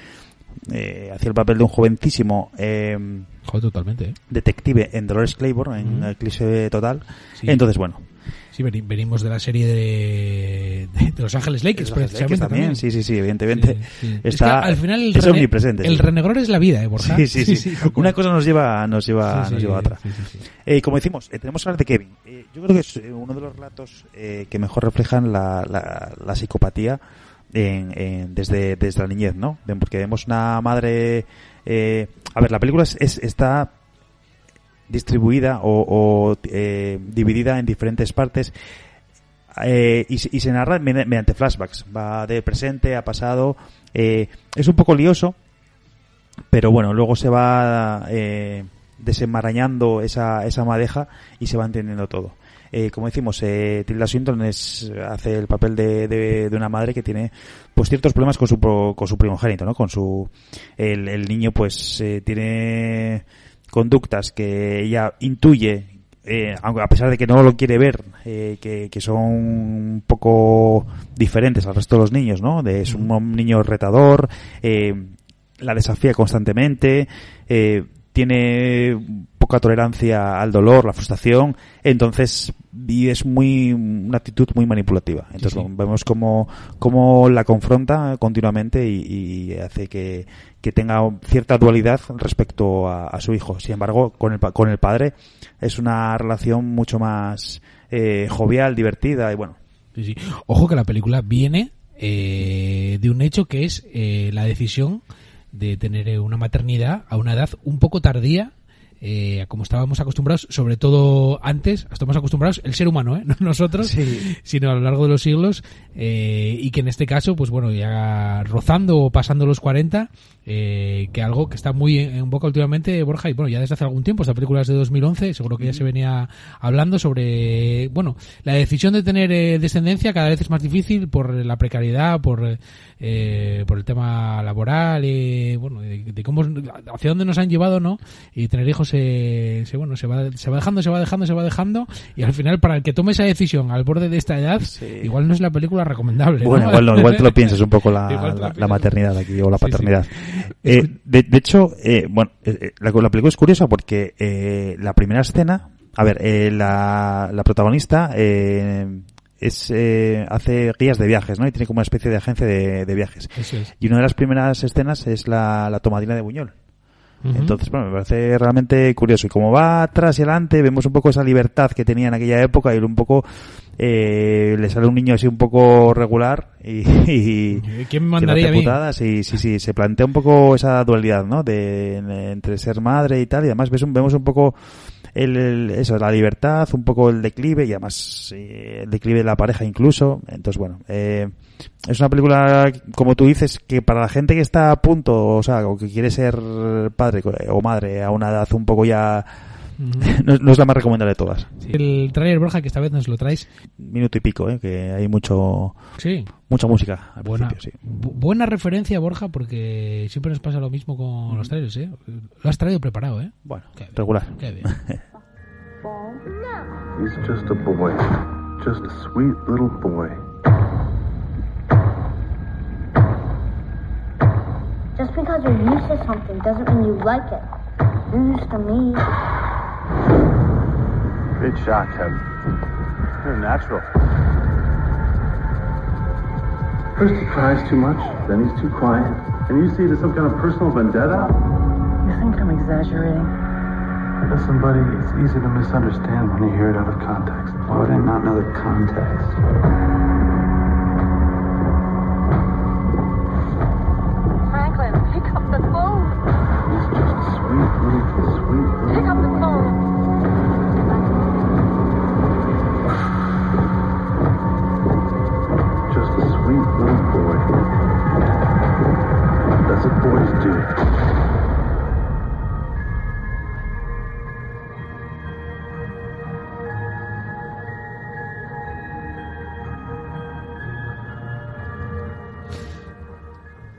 Speaker 2: eh, hacía el papel de un jovencísimo eh,
Speaker 1: Joder, totalmente, ¿eh?
Speaker 2: detective en Dolores Claiborne, en
Speaker 1: Ujú.
Speaker 2: Eclipse Total.
Speaker 1: Sí.
Speaker 2: Entonces, bueno,
Speaker 1: Sí, veni- venimos de la serie de, de, de Los Ángeles Lakers,
Speaker 2: Los Ángeles. Lakers también, sí, sí, sí, evidentemente.
Speaker 1: Sí, sí.
Speaker 2: Está,
Speaker 1: Es que al final el,
Speaker 2: es
Speaker 1: rene-
Speaker 2: omnipresente.
Speaker 1: el
Speaker 2: sí.
Speaker 1: renegror es la vida, ¿eh, Borja?
Speaker 2: Sí, sí, sí. (laughs) Una cosa nos lleva, nos lleva, nos lleva a otra. Eh, como decimos, eh, tenemos que hablar de Kevin. Eh, yo creo que es eh, uno de los relatos eh, que mejor reflejan la, la, la psicopatía en, en- desde, desde la niñez, ¿no? Porque vemos una madre... eh, a ver, la película es, es- está distribuida o, o, eh, dividida en diferentes partes eh, y, y se narra medi- mediante flashbacks. Va de presente a pasado. eh, es un poco lioso, pero bueno, luego se va eh, desenmarañando esa, esa madeja y se va entendiendo todo. Eh, como decimos, eh, Tilda Swinton es, hace el papel de, de, de una madre que tiene pues ciertos problemas con su, con su primogénito, ¿no? Con su, el, el niño pues eh, tiene conductas que ella intuye, eh, a pesar de que no lo quiere ver, eh, que, que son un poco diferentes al resto de los niños, ¿no? De, es un niño retador, eh, la desafía constantemente, tiene poca tolerancia al dolor, la frustración, entonces y es muy una actitud muy manipulativa. Entonces
Speaker 1: sí.
Speaker 2: vemos cómo, cómo la confronta continuamente y, y hace que, que tenga cierta dualidad respecto a, a su hijo. Sin embargo, con el, con el padre es una relación mucho más eh, jovial, divertida y bueno.
Speaker 1: Sí, sí. Ojo que la película viene eh, de un hecho que es eh, la decisión de tener una maternidad a una edad un poco tardía. Eh, como estábamos acostumbrados, sobre todo antes, estamos acostumbrados el ser humano, ¿eh? (laughs) no nosotros,
Speaker 2: Sí.
Speaker 1: sino a lo largo de los siglos, eh, y que en este caso, pues bueno, ya rozando o pasando los 40, eh, que algo que está muy en, en boca últimamente, Borja, y bueno, ya desde hace algún tiempo, esta película es de 2011, seguro que ya se venía hablando sobre, bueno, la decisión de tener eh, descendencia cada vez es más difícil por la precariedad, por, eh, por el tema laboral, eh, bueno, de, de cómo, hacia dónde nos han llevado, ¿no? Y tener hijos se, se, bueno, se va, se va dejando, se va dejando, se va dejando, y al final para el que tome esa decisión al borde de esta edad,
Speaker 2: Sí.
Speaker 1: igual no es la película recomendable. ¿no?
Speaker 2: Bueno, igual, no, igual te lo (laughs) piensas un poco la, maternidad aquí o la
Speaker 1: Sí, sí.
Speaker 2: paternidad. Eh, de, de hecho, eh, bueno, eh, eh, la, la película es curiosa porque eh, la primera escena, a ver, eh, la, la protagonista eh, es eh, hace guías de viajes, ¿no? Y tiene como una especie de agencia de, de viajes.
Speaker 1: Es.
Speaker 2: Y una de las primeras escenas es la, la tomadina de Buñol. Entonces, bueno, me parece realmente curioso. Y como va atrás y adelante, vemos un poco esa libertad que tenía en aquella época y un poco eh, le sale un niño así un poco regular y, (laughs) y
Speaker 1: ¿Quién me mandaría
Speaker 2: putadas. Sí, sí, sí, se plantea un poco esa dualidad, ¿no? De, entre ser madre y tal. Y además ves un- vemos un poco el, el- eso, la libertad, un poco el declive y además eh, el declive de la pareja incluso. Entonces, bueno, eh, es una película, como tú dices, que para la gente que está a punto, o sea, o que quiere ser padre o madre a una edad un poco ya, (laughs) no, no es la más recomendable de todas.
Speaker 1: Sí, El trailer Borja, que esta vez nos lo traes.
Speaker 2: Minuto y pico, ¿eh? que hay mucho,
Speaker 1: Sí,
Speaker 2: mucha música al
Speaker 1: buena,
Speaker 2: principio, sí.
Speaker 1: bu- buena referencia, Borja, porque siempre nos pasa lo mismo con los trailers, ¿eh? Lo has traído preparado, ¿eh?
Speaker 2: Bueno,
Speaker 1: Qué bien.
Speaker 2: regular.
Speaker 1: Qué bien.
Speaker 4: He's just a boy. Just a sweet little boy.
Speaker 5: Just because you're used to something doesn't mean you like it. You're used to me.
Speaker 4: Great shot, Ted. You're natural. First he cries too much, then he's too quiet. And you see it as some kind of personal vendetta?
Speaker 6: You think I'm exaggerating?
Speaker 4: Listen, buddy, it's easy to misunderstand when you hear it out of context.
Speaker 7: Why would I not know the context?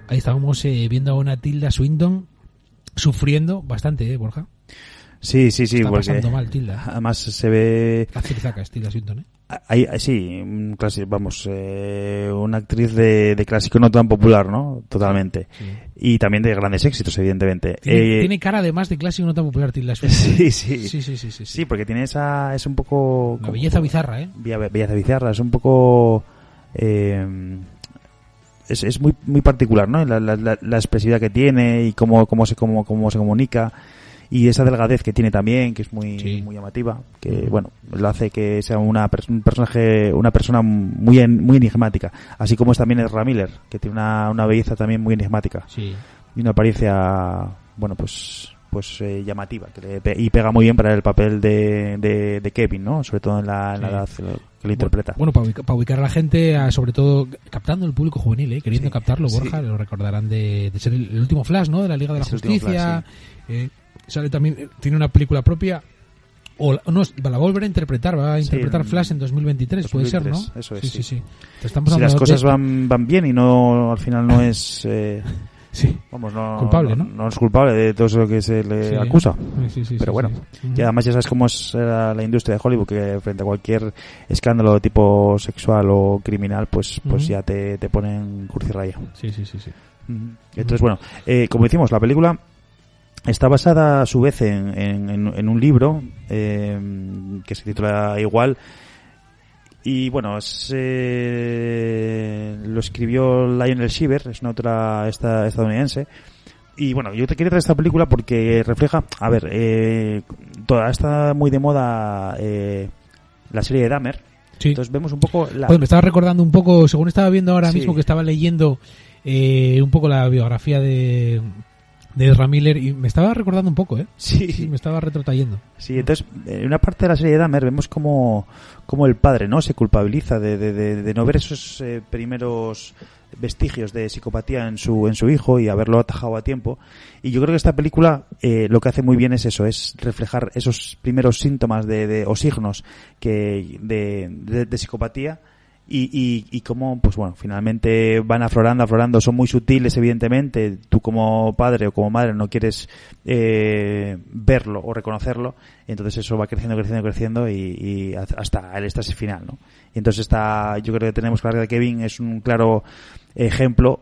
Speaker 1: Ahí estábamos eh, viendo a una Tilda Swinton sufriendo bastante, ¿eh, Borja?
Speaker 2: Sí, sí, sí,
Speaker 1: Está pasando mal, Tilda.
Speaker 2: además se ve
Speaker 1: La es Tilda Swinton, ¿eh?
Speaker 2: Ahí, sí, un clasi- vamos, eh, una actriz de, de clásico no tan popular, ¿no? Totalmente. Y también de grandes éxitos, evidentemente.
Speaker 1: Tiene,
Speaker 2: Eh,
Speaker 1: tiene cara además de clásico no tan popular Tilda. (laughs)
Speaker 2: Sí, sí.
Speaker 1: Sí, sí, sí, sí.
Speaker 2: Sí, porque tiene esa, es un poco... Como-
Speaker 1: belleza bizarra, ¿eh?
Speaker 2: Belleza bizarra, es un poco... eh, es, es muy muy particular, ¿no? La, la, la- expresividad que tiene y cómo, cómo, se, cómo, cómo se comunica. Y esa delgadez que tiene también, que es muy,
Speaker 1: Sí.
Speaker 2: muy llamativa, que bueno, lo hace que sea una un personaje, una persona muy en- muy enigmática, así como es también Ezra Miller, que tiene una, una belleza también muy enigmática
Speaker 1: Sí.
Speaker 2: y una apariencia, bueno, pues pues eh, llamativa que le pe- y pega muy bien para el papel de, de, de Kevin, ¿no? Sobre todo en la, en la edad que lo interpreta.
Speaker 1: Bueno, para ubicar, para ubicar a la gente, a- sobre todo captando el público juvenil, ¿eh? queriendo
Speaker 2: Sí,
Speaker 1: captarlo,
Speaker 2: sí.
Speaker 1: Borja, lo recordarán de, de ser el, el último Flash, ¿no? De la Liga de la Justicia. eh, sale también, eh, tiene una película propia. O la- no, va a volver a interpretar, va a interpretar Flash en 2023, puede ser, ¿no?
Speaker 2: 2023, eso es,
Speaker 1: sí,
Speaker 2: sí. si las cosas
Speaker 1: de-
Speaker 2: van, van bien y no al final no es eh, (laughs)
Speaker 1: Sí.
Speaker 2: vamos no
Speaker 1: Culpable,
Speaker 2: no,
Speaker 1: ¿no?
Speaker 2: es culpable de todo eso que se le
Speaker 1: Sí.
Speaker 2: acusa
Speaker 1: Sí, sí, sí,
Speaker 2: pero bueno y además ya sabes cómo es la, industria de Hollywood que frente a cualquier escándalo de tipo sexual o criminal pues pues ya te, te ponen curcirraya
Speaker 1: Sí, sí, sí, sí.
Speaker 2: Entonces, bueno, eh, como decimos, la película está basada a su vez en, en- en- en un libro eh, que se titula igual Y bueno, eh, lo escribió Lionel Shiver, es una otra esta, estadounidense. Y bueno, yo te quería traer esta película porque refleja, a ver, eh, toda está muy de moda eh, la serie de Dahmer.
Speaker 1: Sí.
Speaker 2: Entonces vemos un poco la...
Speaker 1: Joder, me estaba recordando un poco, según estaba viendo ahora
Speaker 2: Sí.
Speaker 1: mismo que estaba leyendo eh, un poco la biografía de, de Ezra Miller y me estaba recordando un poco, ¿eh?
Speaker 2: Sí.
Speaker 1: me estaba retrotrayendo.
Speaker 2: Sí, entonces, en una parte de la serie de Dahmer vemos como, como el padre, ¿no? Se culpabiliza de, de, de, de no ver esos eh, primeros vestigios de psicopatía en su, en su hijo y haberlo atajado a tiempo. Y yo creo que esta película eh, lo que hace muy bien es eso, es reflejar esos primeros síntomas de, de, o signos que, de, de, de psicopatía y, y, y cómo, pues bueno, finalmente van aflorando, aflorando, son muy sutiles, evidentemente. Tú como padre o como madre no quieres eh, verlo o reconocerlo, entonces eso va creciendo, creciendo, creciendo y, y hasta el éxtasis final, ¿no? Y entonces está, yo creo que tenemos que Kevin es un claro ejemplo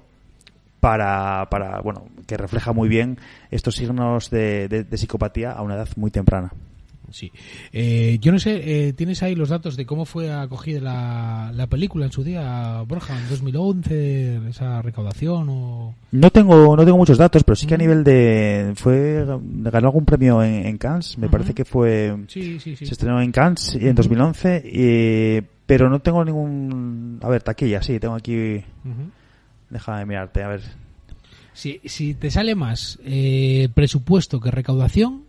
Speaker 2: para, para, bueno, que refleja muy bien estos signos de, de psicopatía a una edad muy temprana.
Speaker 1: Sí. Eh, yo no sé, eh, ¿tienes ahí los datos de cómo fue acogida la, la película en su día, Borja, en 2011, esa recaudación o...?
Speaker 2: No tengo, no tengo muchos datos, pero sí que a nivel de, fue, ganó algún premio en, en Cannes, me parece que fue,
Speaker 1: Sí, sí, sí.
Speaker 2: se estrenó en Cannes en 2011, y- pero no tengo ningún, a ver, taquilla, sí, tengo aquí,
Speaker 1: Ujú.
Speaker 2: déjame mirarte, a ver,
Speaker 1: Si, si te sale más eh, presupuesto que recaudación,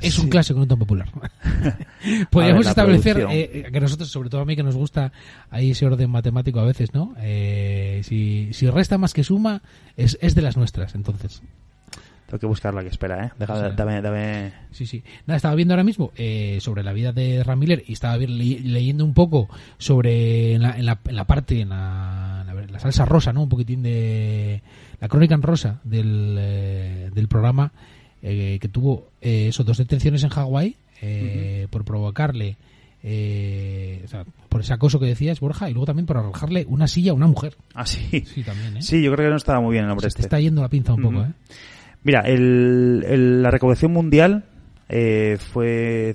Speaker 1: es un
Speaker 2: Sí.
Speaker 1: clásico no tan popular. (laughs) Podríamos
Speaker 2: ver,
Speaker 1: establecer eh, que nosotros, sobre todo a mí que nos gusta ahí ese orden matemático a veces, ¿no? Eh, si, si resta más que suma, es, es de las nuestras, entonces.
Speaker 2: tengo que buscar la que espera, eh, Deja-
Speaker 1: Sí.
Speaker 2: dame, dame,
Speaker 1: Sí, sí. Nada, estaba viendo ahora mismo eh, sobre la vida de Ram Miller y estaba leyendo un poco sobre en la, en la, en la parte, en la, la- la salsa rosa, ¿no? Un poquitín de la crónica en rosa del, eh, del programa eh, que tuvo eh, esos dos detenciones en Hawái eh, por provocarle, eh, o sea, por ese acoso que decías, Borja, y luego también por arrojarle una silla a una mujer.
Speaker 2: ah, sí,
Speaker 1: Sí, también, ¿eh?
Speaker 2: sí, yo creo que no estaba muy bien el nombre
Speaker 1: Se te
Speaker 2: este.
Speaker 1: está yendo la pinza un poco. ¿eh?
Speaker 2: Mira, el, el- la recaudación mundial eh, fue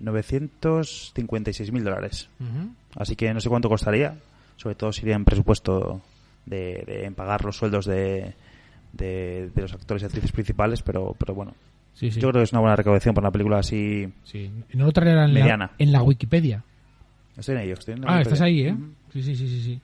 Speaker 2: 5.956.000 dólares.
Speaker 1: Ujú.
Speaker 2: Así que no sé cuánto costaría, sobre todo si iría en presupuesto de, de- en pagar los sueldos de, de, de los actores y actrices principales, pero, pero bueno,
Speaker 1: Sí, sí.
Speaker 2: yo creo que es una buena recaudación para una película así.
Speaker 1: Sí. No lo traerán en la,
Speaker 2: Mediana.
Speaker 1: en la Wikipedia.
Speaker 2: Estoy en ello. Estoy en la
Speaker 1: Ah,
Speaker 2: Wikipedia.
Speaker 1: estás ahí, ¿eh? Sí, sí, sí, sí. sí.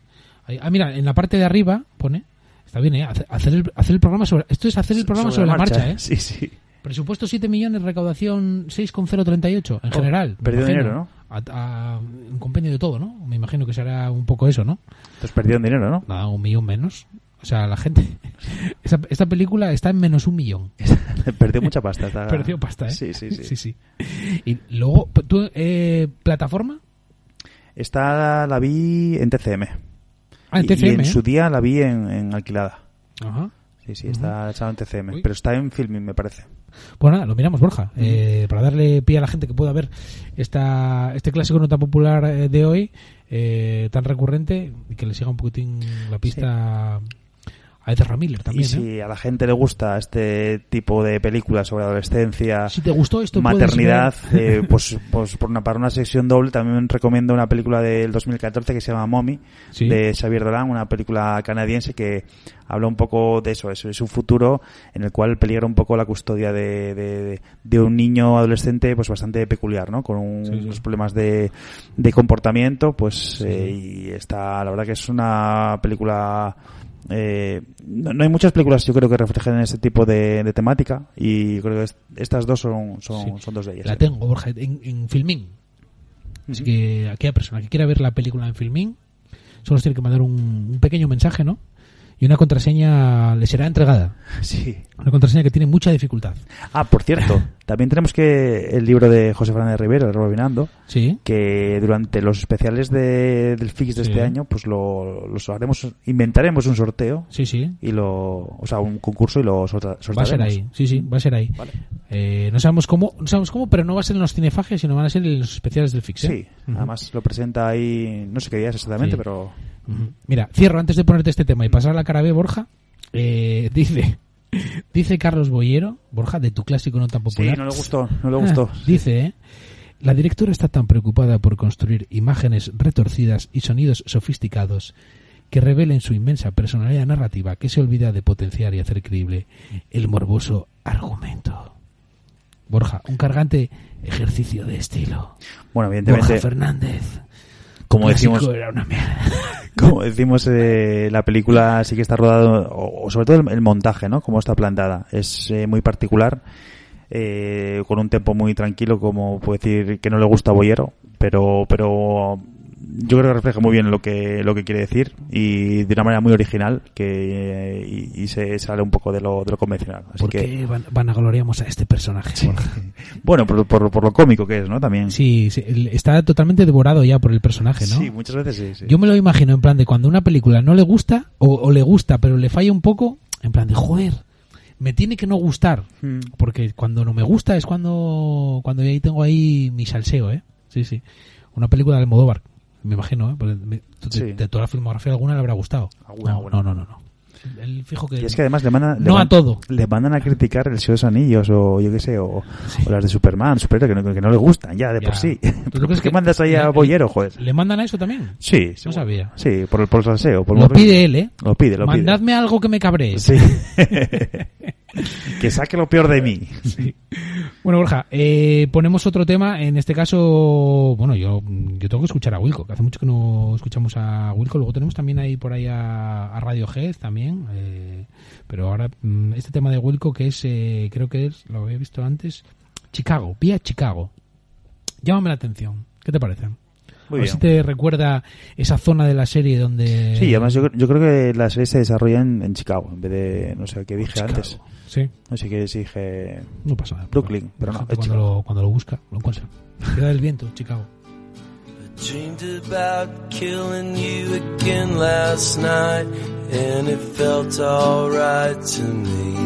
Speaker 1: Ahí- Ah, mira, en la parte de arriba pone... Está bien, ¿eh? Hacer, el, hacer el programa sobre... Esto es hacer el programa sobre, la marcha, ¿eh? (laughs)
Speaker 2: Sí, sí.
Speaker 1: Presupuesto 7 millones, recaudación 6,038 en
Speaker 2: Oh,
Speaker 1: general.
Speaker 2: perdido dinero, ¿no?
Speaker 1: A- a- un compendio de todo, ¿no? Me imagino que será un poco eso, ¿no?
Speaker 2: Entonces perdieron dinero, ¿no?
Speaker 1: Nada, un millón menos. O sea, la gente... (laughs) Esta, esta película está en menos un millón. (laughs)
Speaker 2: Perdió mucha pasta. (laughs)
Speaker 1: Perdió pasta, ¿eh?
Speaker 2: Sí, sí, sí.
Speaker 1: sí, Y luego, ¿tú, eh, plataforma?
Speaker 2: Esta la vi en TCM.
Speaker 1: Ah, en TCM,
Speaker 2: y en
Speaker 1: ¿eh?
Speaker 2: su día la vi en, en alquilada.
Speaker 1: Ajá.
Speaker 2: Sí, sí, está echada en TCM.
Speaker 1: Uy.
Speaker 2: Pero está en filming, me parece.
Speaker 1: Pues nada, lo miramos, Borja, eh, para darle pie a la gente que pueda ver esta, este clásico no tan popular eh, de hoy, eh, tan recurrente, y que le siga un poquitín la pista a también.
Speaker 2: y si
Speaker 1: ¿eh?
Speaker 2: a la gente le gusta este tipo de películas sobre adolescencia,
Speaker 1: Si te gustó esto,
Speaker 2: maternidad, eh, (laughs) pues, pues por una, para una sección doble también recomiendo una película del 2014 que se llama Mommy,
Speaker 1: Sí.
Speaker 2: de Xavier Dolan, una película canadiense que habla un poco de eso, es, es un futuro en el cual peligra un poco la custodia de, de, de un niño adolescente pues bastante peculiar, ¿no? Con un-
Speaker 1: Sí, sí.
Speaker 2: unos problemas de, de comportamiento, pues eh, y está, la verdad que es una película eh, no, no hay muchas películas yo creo que reflejen ese tipo de, de temática y creo que es- estas dos son, son,
Speaker 1: Sí.
Speaker 2: son dos de ellas.
Speaker 1: La tengo, Borja, en, en Filmin. Así que aquella persona que quiera ver la película en Filmin, solo tiene que mandar un, un pequeño mensaje, ¿no? Y una contraseña le será entregada. (laughs)
Speaker 2: Sí.
Speaker 1: Una contraseña que tiene mucha dificultad.
Speaker 2: Ah, por cierto, (laughs) también tenemos que el libro de José Fernández Rivero, Rebobinando,
Speaker 1: Sí.
Speaker 2: que durante los especiales de, del FIX de
Speaker 1: Sí.
Speaker 2: este año, pues lo, los haremos, inventaremos un sorteo
Speaker 1: Sí, sí.
Speaker 2: y lo, o sea, un concurso y lo sorta-
Speaker 1: Va a ser
Speaker 2: sortearemos.
Speaker 1: ahí, sí, sí, va a ser ahí.
Speaker 2: Vale.
Speaker 1: Eh, no sabemos cómo, no sabemos cómo, pero no va a ser en los cinefages, sino van a ser en los especiales del Fix. ¿eh?
Speaker 2: Sí,
Speaker 1: Ujú.
Speaker 2: además lo presenta ahí, no sé qué días exactamente,
Speaker 1: Sí.
Speaker 2: pero
Speaker 1: Mira, cierro antes de ponerte este tema y pasar a la cara B, Borja. Eh, (laughs) dice, dice Carlos Boyero, Borja, de tu clásico no tan
Speaker 2: sí,
Speaker 1: popular.
Speaker 2: no le gustó, no le gustó.
Speaker 1: Ah, dice, ¿eh? La directora está tan preocupada por construir imágenes retorcidas y sonidos sofisticados que revelen su inmensa personalidad narrativa que se olvida de potenciar y hacer creíble el morboso argumento. Borja, un cargante ejercicio de estilo.
Speaker 2: Bueno,
Speaker 1: Borja
Speaker 2: evidentemente,
Speaker 1: Fernández.
Speaker 2: como decimos,
Speaker 1: era una mierda.
Speaker 2: Como decimos, eh, la película sí que está rodado, o, sobre todo el, el montaje, ¿no? Cómo está plantada. Es eh, muy particular, eh, con un tempo muy tranquilo, como puede decir que no le gusta a Boyero, pero, pero yo creo que refleja muy bien lo que, lo que quiere decir y de una manera muy original que, y, y se sale un poco de lo, de lo convencional. Así
Speaker 1: ¿Por
Speaker 2: que,
Speaker 1: qué van, vanagloriamos a este personaje? (laughs)
Speaker 2: Bueno, por, por, por lo cómico que es, ¿no? También.
Speaker 1: Sí, sí, está totalmente devorado ya por el personaje, ¿no?
Speaker 2: Sí, muchas veces sí. sí.
Speaker 1: Yo me lo imagino en plan de cuando una película no le gusta o, o le gusta pero le falla un poco, en plan de joder, me tiene que no gustar,
Speaker 2: Mm.
Speaker 1: porque cuando no me gusta es cuando cuando ahí tengo ahí mi salseo, ¿eh? Sí, sí. Una película de Almodóvar, me imagino, ¿eh? Porque
Speaker 2: Sí.
Speaker 1: de toda la filmografía alguna le habrá gustado.
Speaker 2: Alguna,
Speaker 1: no,
Speaker 2: alguna.
Speaker 1: no, no, no, no. El fijo que
Speaker 2: Y es que además le mandan, le
Speaker 1: no a
Speaker 2: man-
Speaker 1: todo.
Speaker 2: le mandan a criticar el Señor de los Anillos o yo qué sé, o, o las de Superman, superhéroe, que no, que no le gustan ya de
Speaker 1: Ya.
Speaker 2: por sí.
Speaker 1: ¿Tú
Speaker 2: ¿Pero (laughs)
Speaker 1: crees
Speaker 2: qué
Speaker 1: que
Speaker 2: mandas ahí a
Speaker 1: le-
Speaker 2: Boyero, joder?
Speaker 1: ¿Le mandan a eso también?
Speaker 2: Sí,
Speaker 1: No sabía.
Speaker 2: Sí, por el, por el salseo. Por
Speaker 1: Lo pide él, ¿eh?
Speaker 2: Lo pide, lo pide.
Speaker 1: Mandadme algo que me cabree.
Speaker 2: Sí. (laughs) que saque lo peor de mí.
Speaker 1: Bueno, Borja, eh, ponemos otro tema. En este caso, bueno, yo, yo tengo que escuchar a Wilco, que hace mucho que no escuchamos a Wilco. Luego tenemos también ahí por ahí a, a Radiohead también. eh, pero ahora, mm, este tema de Wilco, que es, eh, creo que es, lo había visto antes, Chicago, vía Chicago. Llámame la atención. ¿Qué te parece?
Speaker 2: Muy
Speaker 1: a ver
Speaker 2: bien.
Speaker 1: si te recuerda esa zona de la serie donde...
Speaker 2: Sí, además yo, yo creo que la serie se desarrolla en, en Chicago, en vez de, no sé qué dije
Speaker 1: Chicago.
Speaker 2: antes.
Speaker 1: Sí,
Speaker 2: No sé qué dije.
Speaker 1: no pasa nada.
Speaker 2: Brooklyn, pero no, es
Speaker 1: cuando, lo, cuando lo busca, lo encuentra. Ciudad del Viento, Chicago.
Speaker 8: Dreamed about killing you again last night, and it felt alright to me.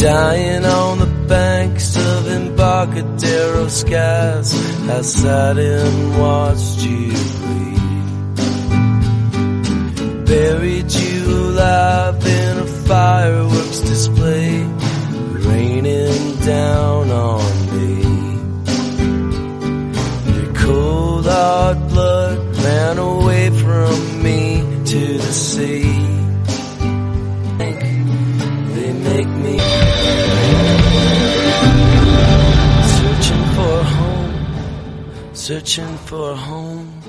Speaker 8: Dying on the banks of Embarcadero skies, I sat and watched you bleed. Buried you alive in a fireworks display, raining down on me. Your cold hard blood ran away from me to the sea. They make me searching for a home, searching for a home,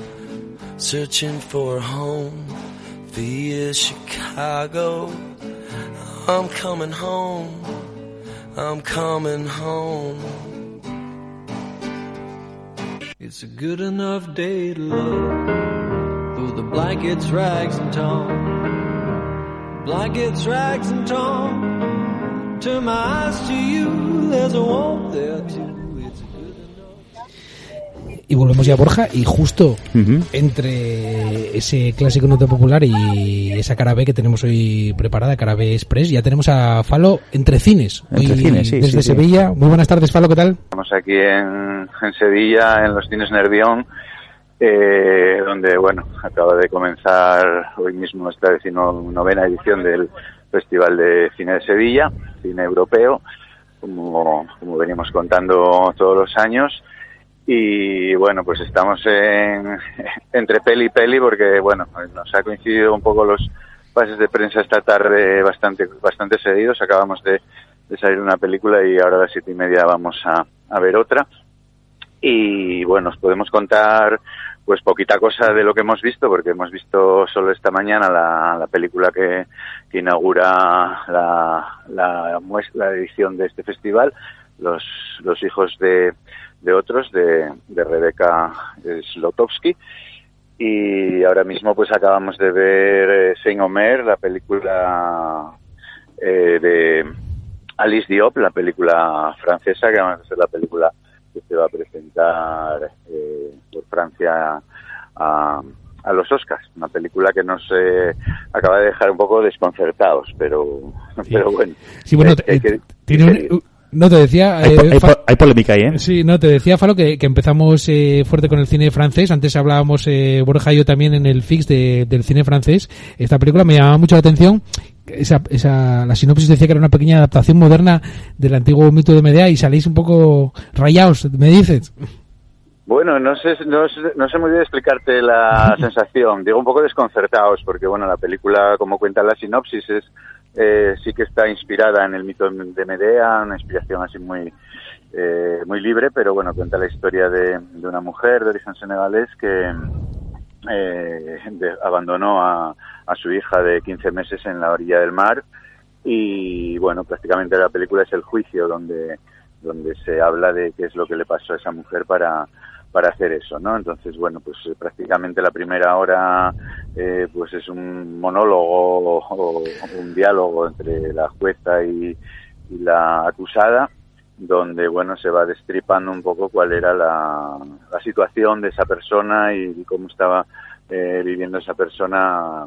Speaker 8: searching for a home via Chicago. I'm coming home, I'm coming home. It's a good enough day to love. Though the blankets, rags, and torn. Blankets, rags, and torn. Turn my eyes to you, there's a warmth there too.
Speaker 1: Y volvemos ya a Borja y justo entre ese clásico nota popular y esa cara B que tenemos hoy preparada, cara B Express, ya tenemos a Falo entre cines.
Speaker 2: Entre
Speaker 1: Hoy
Speaker 2: cines, sí,
Speaker 1: Desde
Speaker 2: sí, sí.
Speaker 1: Sevilla. Muy buenas tardes, Falo, ¿qué tal?
Speaker 9: Estamos aquí en, en Sevilla, en los cines Nervión, eh, donde, bueno, acaba de comenzar hoy mismo esta decimonovena edición del Festival de Cine de Sevilla, cine europeo, como, como venimos contando todos los años. Y bueno, pues estamos en, (laughs) entre peli y peli porque, bueno, nos ha coincidido un poco los pases de prensa esta tarde bastante, bastante seguidos. Acabamos de, de salir una película y ahora a las siete y media vamos a, a ver otra. Y bueno, os podemos contar pues poquita cosa de lo que hemos visto, porque hemos visto solo esta mañana la, la película que, que inaugura la, la, la edición de este festival, Los, los hijos de, de otros, de, de Rebeca Slotowski. Y ahora mismo pues acabamos de ver eh, Saint Omer, la película eh, de Alice Diop, la película francesa, que además ser la película que se va a presentar eh, por Francia a, a los Oscars. Una película que nos eh, acaba de dejar un poco desconcertados, pero, (laughs) pero bueno.
Speaker 1: Sí, bueno,
Speaker 9: Eh,
Speaker 1: tiene un, No, te decía...
Speaker 2: Hay,
Speaker 1: eh,
Speaker 2: po- hay
Speaker 1: Fa-
Speaker 2: po- hay polémica ahí, ¿eh?
Speaker 1: Sí, no, te decía, Falo, que, que empezamos eh, fuerte con el cine francés. Antes hablábamos, eh, Borja y yo también en el fix de- del cine francés. Esta película me llamaba mucho la atención. Esa, esa, la sinopsis decía que era una pequeña adaptación moderna del antiguo mito de Medea y salís un poco rayados, me dices.
Speaker 9: Bueno, no sé, no, sé- no sé muy bien explicarte la (laughs) sensación. Digo un poco desconcertados porque, bueno, la película, como cuenta la sinopsis, es eh, sí que está inspirada en el mito de Medea, una inspiración así muy eh, muy libre, pero bueno, cuenta la historia de, de una mujer de origen senegalés que eh, abandonó a, a su hija de 15 meses en la orilla del mar. Y bueno, prácticamente la película es el juicio donde donde se habla de qué es lo que le pasó a esa mujer para para hacer eso, ¿no? Entonces, bueno, pues eh, prácticamente la primera hora eh, pues es un monólogo o, un diálogo entre la jueza y, y la acusada donde bueno se va destripando un poco cuál era la, la situación de esa persona y cómo estaba eh, viviendo esa persona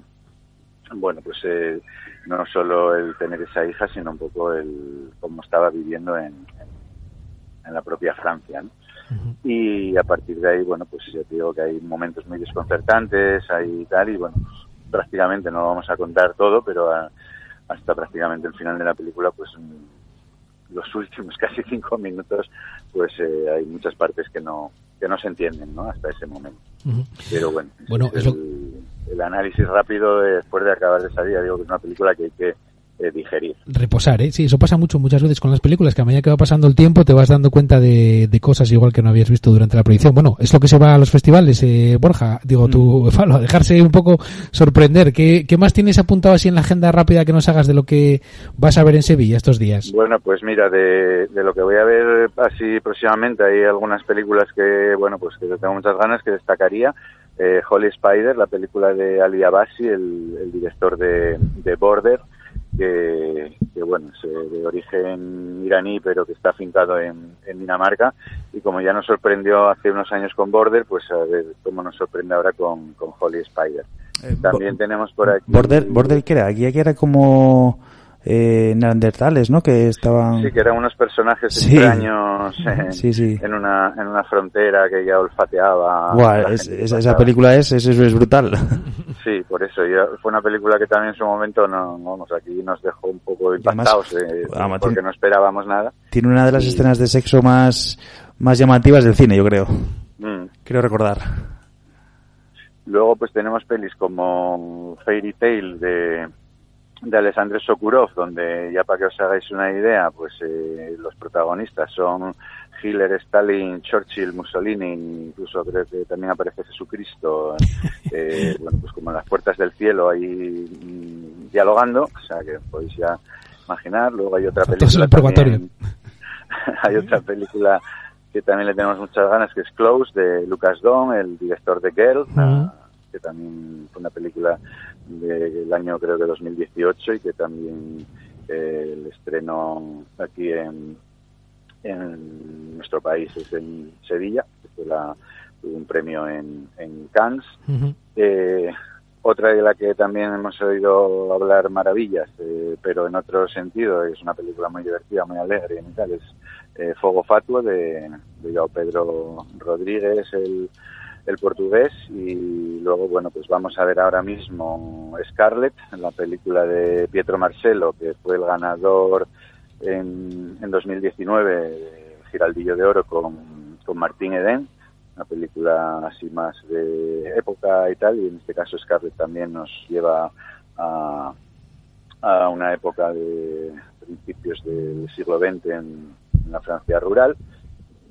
Speaker 9: bueno pues eh, no solo el tener esa hija sino un poco el cómo estaba viviendo en, en, en la propia Francia ¿no? Y a partir de ahí bueno pues ya te digo que hay momentos muy desconcertantes hay tal y bueno pues, prácticamente no lo vamos a contar todo pero a- hasta prácticamente el final de la película pues mm, los últimos (laughs) casi cinco minutos pues eh, hay muchas partes que no que no se entienden no hasta ese momento. Pero bueno,
Speaker 1: Bueno, eso-
Speaker 9: el, el análisis rápido de- después de acabar de salir, digo que es una película que hay que eh, digerir.
Speaker 1: Reposar, ¿eh? Sí, eso pasa mucho muchas veces con las películas, que a medida que va pasando el tiempo te vas dando cuenta de, de cosas igual que no habías visto durante la proyección. Bueno, es lo que se va a los festivales, eh, Borja, digo tú, (laughs) Falo, a dejarse un poco sorprender. ¿Qué, ¿Qué más tienes apuntado así en la agenda rápida que nos hagas de lo que vas a ver en Sevilla estos días?
Speaker 9: Bueno, pues mira, de, de lo que voy a ver así próximamente, hay algunas películas que, bueno, pues que tengo muchas ganas, que destacaría. Eh, Holy Spider, la película de Ali Abassi, el, el director de, de Border, que, que, bueno, es eh, de origen iraní, pero que está afincado en, en Dinamarca. Y como ya nos sorprendió hace unos años con Border, pues a ver cómo nos sorprende ahora con, con Holy Spider. También tenemos por aquí...
Speaker 2: Border, Border, ¿qué era? Aquí, aquí era como eh, neandertales, ¿no? Que estaban...
Speaker 9: Sí, que eran unos personajes
Speaker 2: Sí.
Speaker 9: extraños en,
Speaker 2: Sí, sí.
Speaker 9: en una en una frontera que ya olfateaba. La
Speaker 2: es- esa, esa película es, es, es brutal. (laughs)
Speaker 9: Sí, por eso. ya fue una película que también en su momento no, vamos, aquí nos dejó un poco
Speaker 2: además,
Speaker 9: impactados eh,
Speaker 2: vamos,
Speaker 9: porque
Speaker 2: tiene-
Speaker 9: no esperábamos nada.
Speaker 2: Tiene una de las
Speaker 9: Y-
Speaker 2: escenas de sexo más, más llamativas del cine, yo creo.
Speaker 9: Mm.
Speaker 2: Quiero recordar.
Speaker 9: Luego pues tenemos pelis como Fairy Tail de, de Alessandro Sokurov, donde ya para que os hagáis una idea, pues eh, los protagonistas son Hitler, Stalin, Churchill, Mussolini, incluso creo que también aparece Jesucristo, (laughs) eh, bueno, pues como en las puertas del cielo ahí mm, dialogando, o sea que podéis ya imaginar. Luego hay otra película también- (laughs) hay otra película que también le tenemos muchas ganas, que es Close, de Lucas Don, el director de Girl, que también fue una película del año creo que 2018 y que también eh, el estreno aquí en, en nuestro país es en Sevilla, que fue la, un premio en, en Cannes. Eh, otra de la que también hemos oído hablar maravillas, eh, pero en otro sentido, es una película muy divertida, muy alegre y tal, es eh, Fogo Fatuo de, de Pedro Rodríguez, el, el portugués, y luego, bueno, pues vamos a ver ahora mismo Scarlett, la película de Pietro Marcelo, que fue el ganador en, en 2019 de Giraldillo de Oro con, con Martín Eden, una película así más de época y tal, y en este caso Scarlett también nos lleva a, a una época de principios del siglo XX en la Francia rural.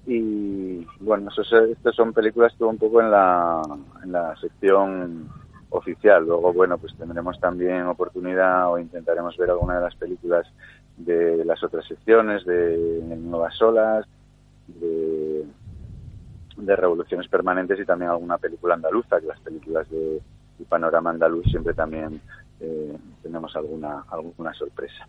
Speaker 9: Y bueno, eso, es- estas son películas todo un poco en la, en la sección oficial. Luego, bueno, pues tendremos también oportunidad o intentaremos ver alguna de las películas de las otras secciones, de Nuevas Olas, de, de Revoluciones Permanentes y también alguna película andaluza, que las películas de panorama andaluz siempre también eh, tenemos alguna, alguna sorpresa.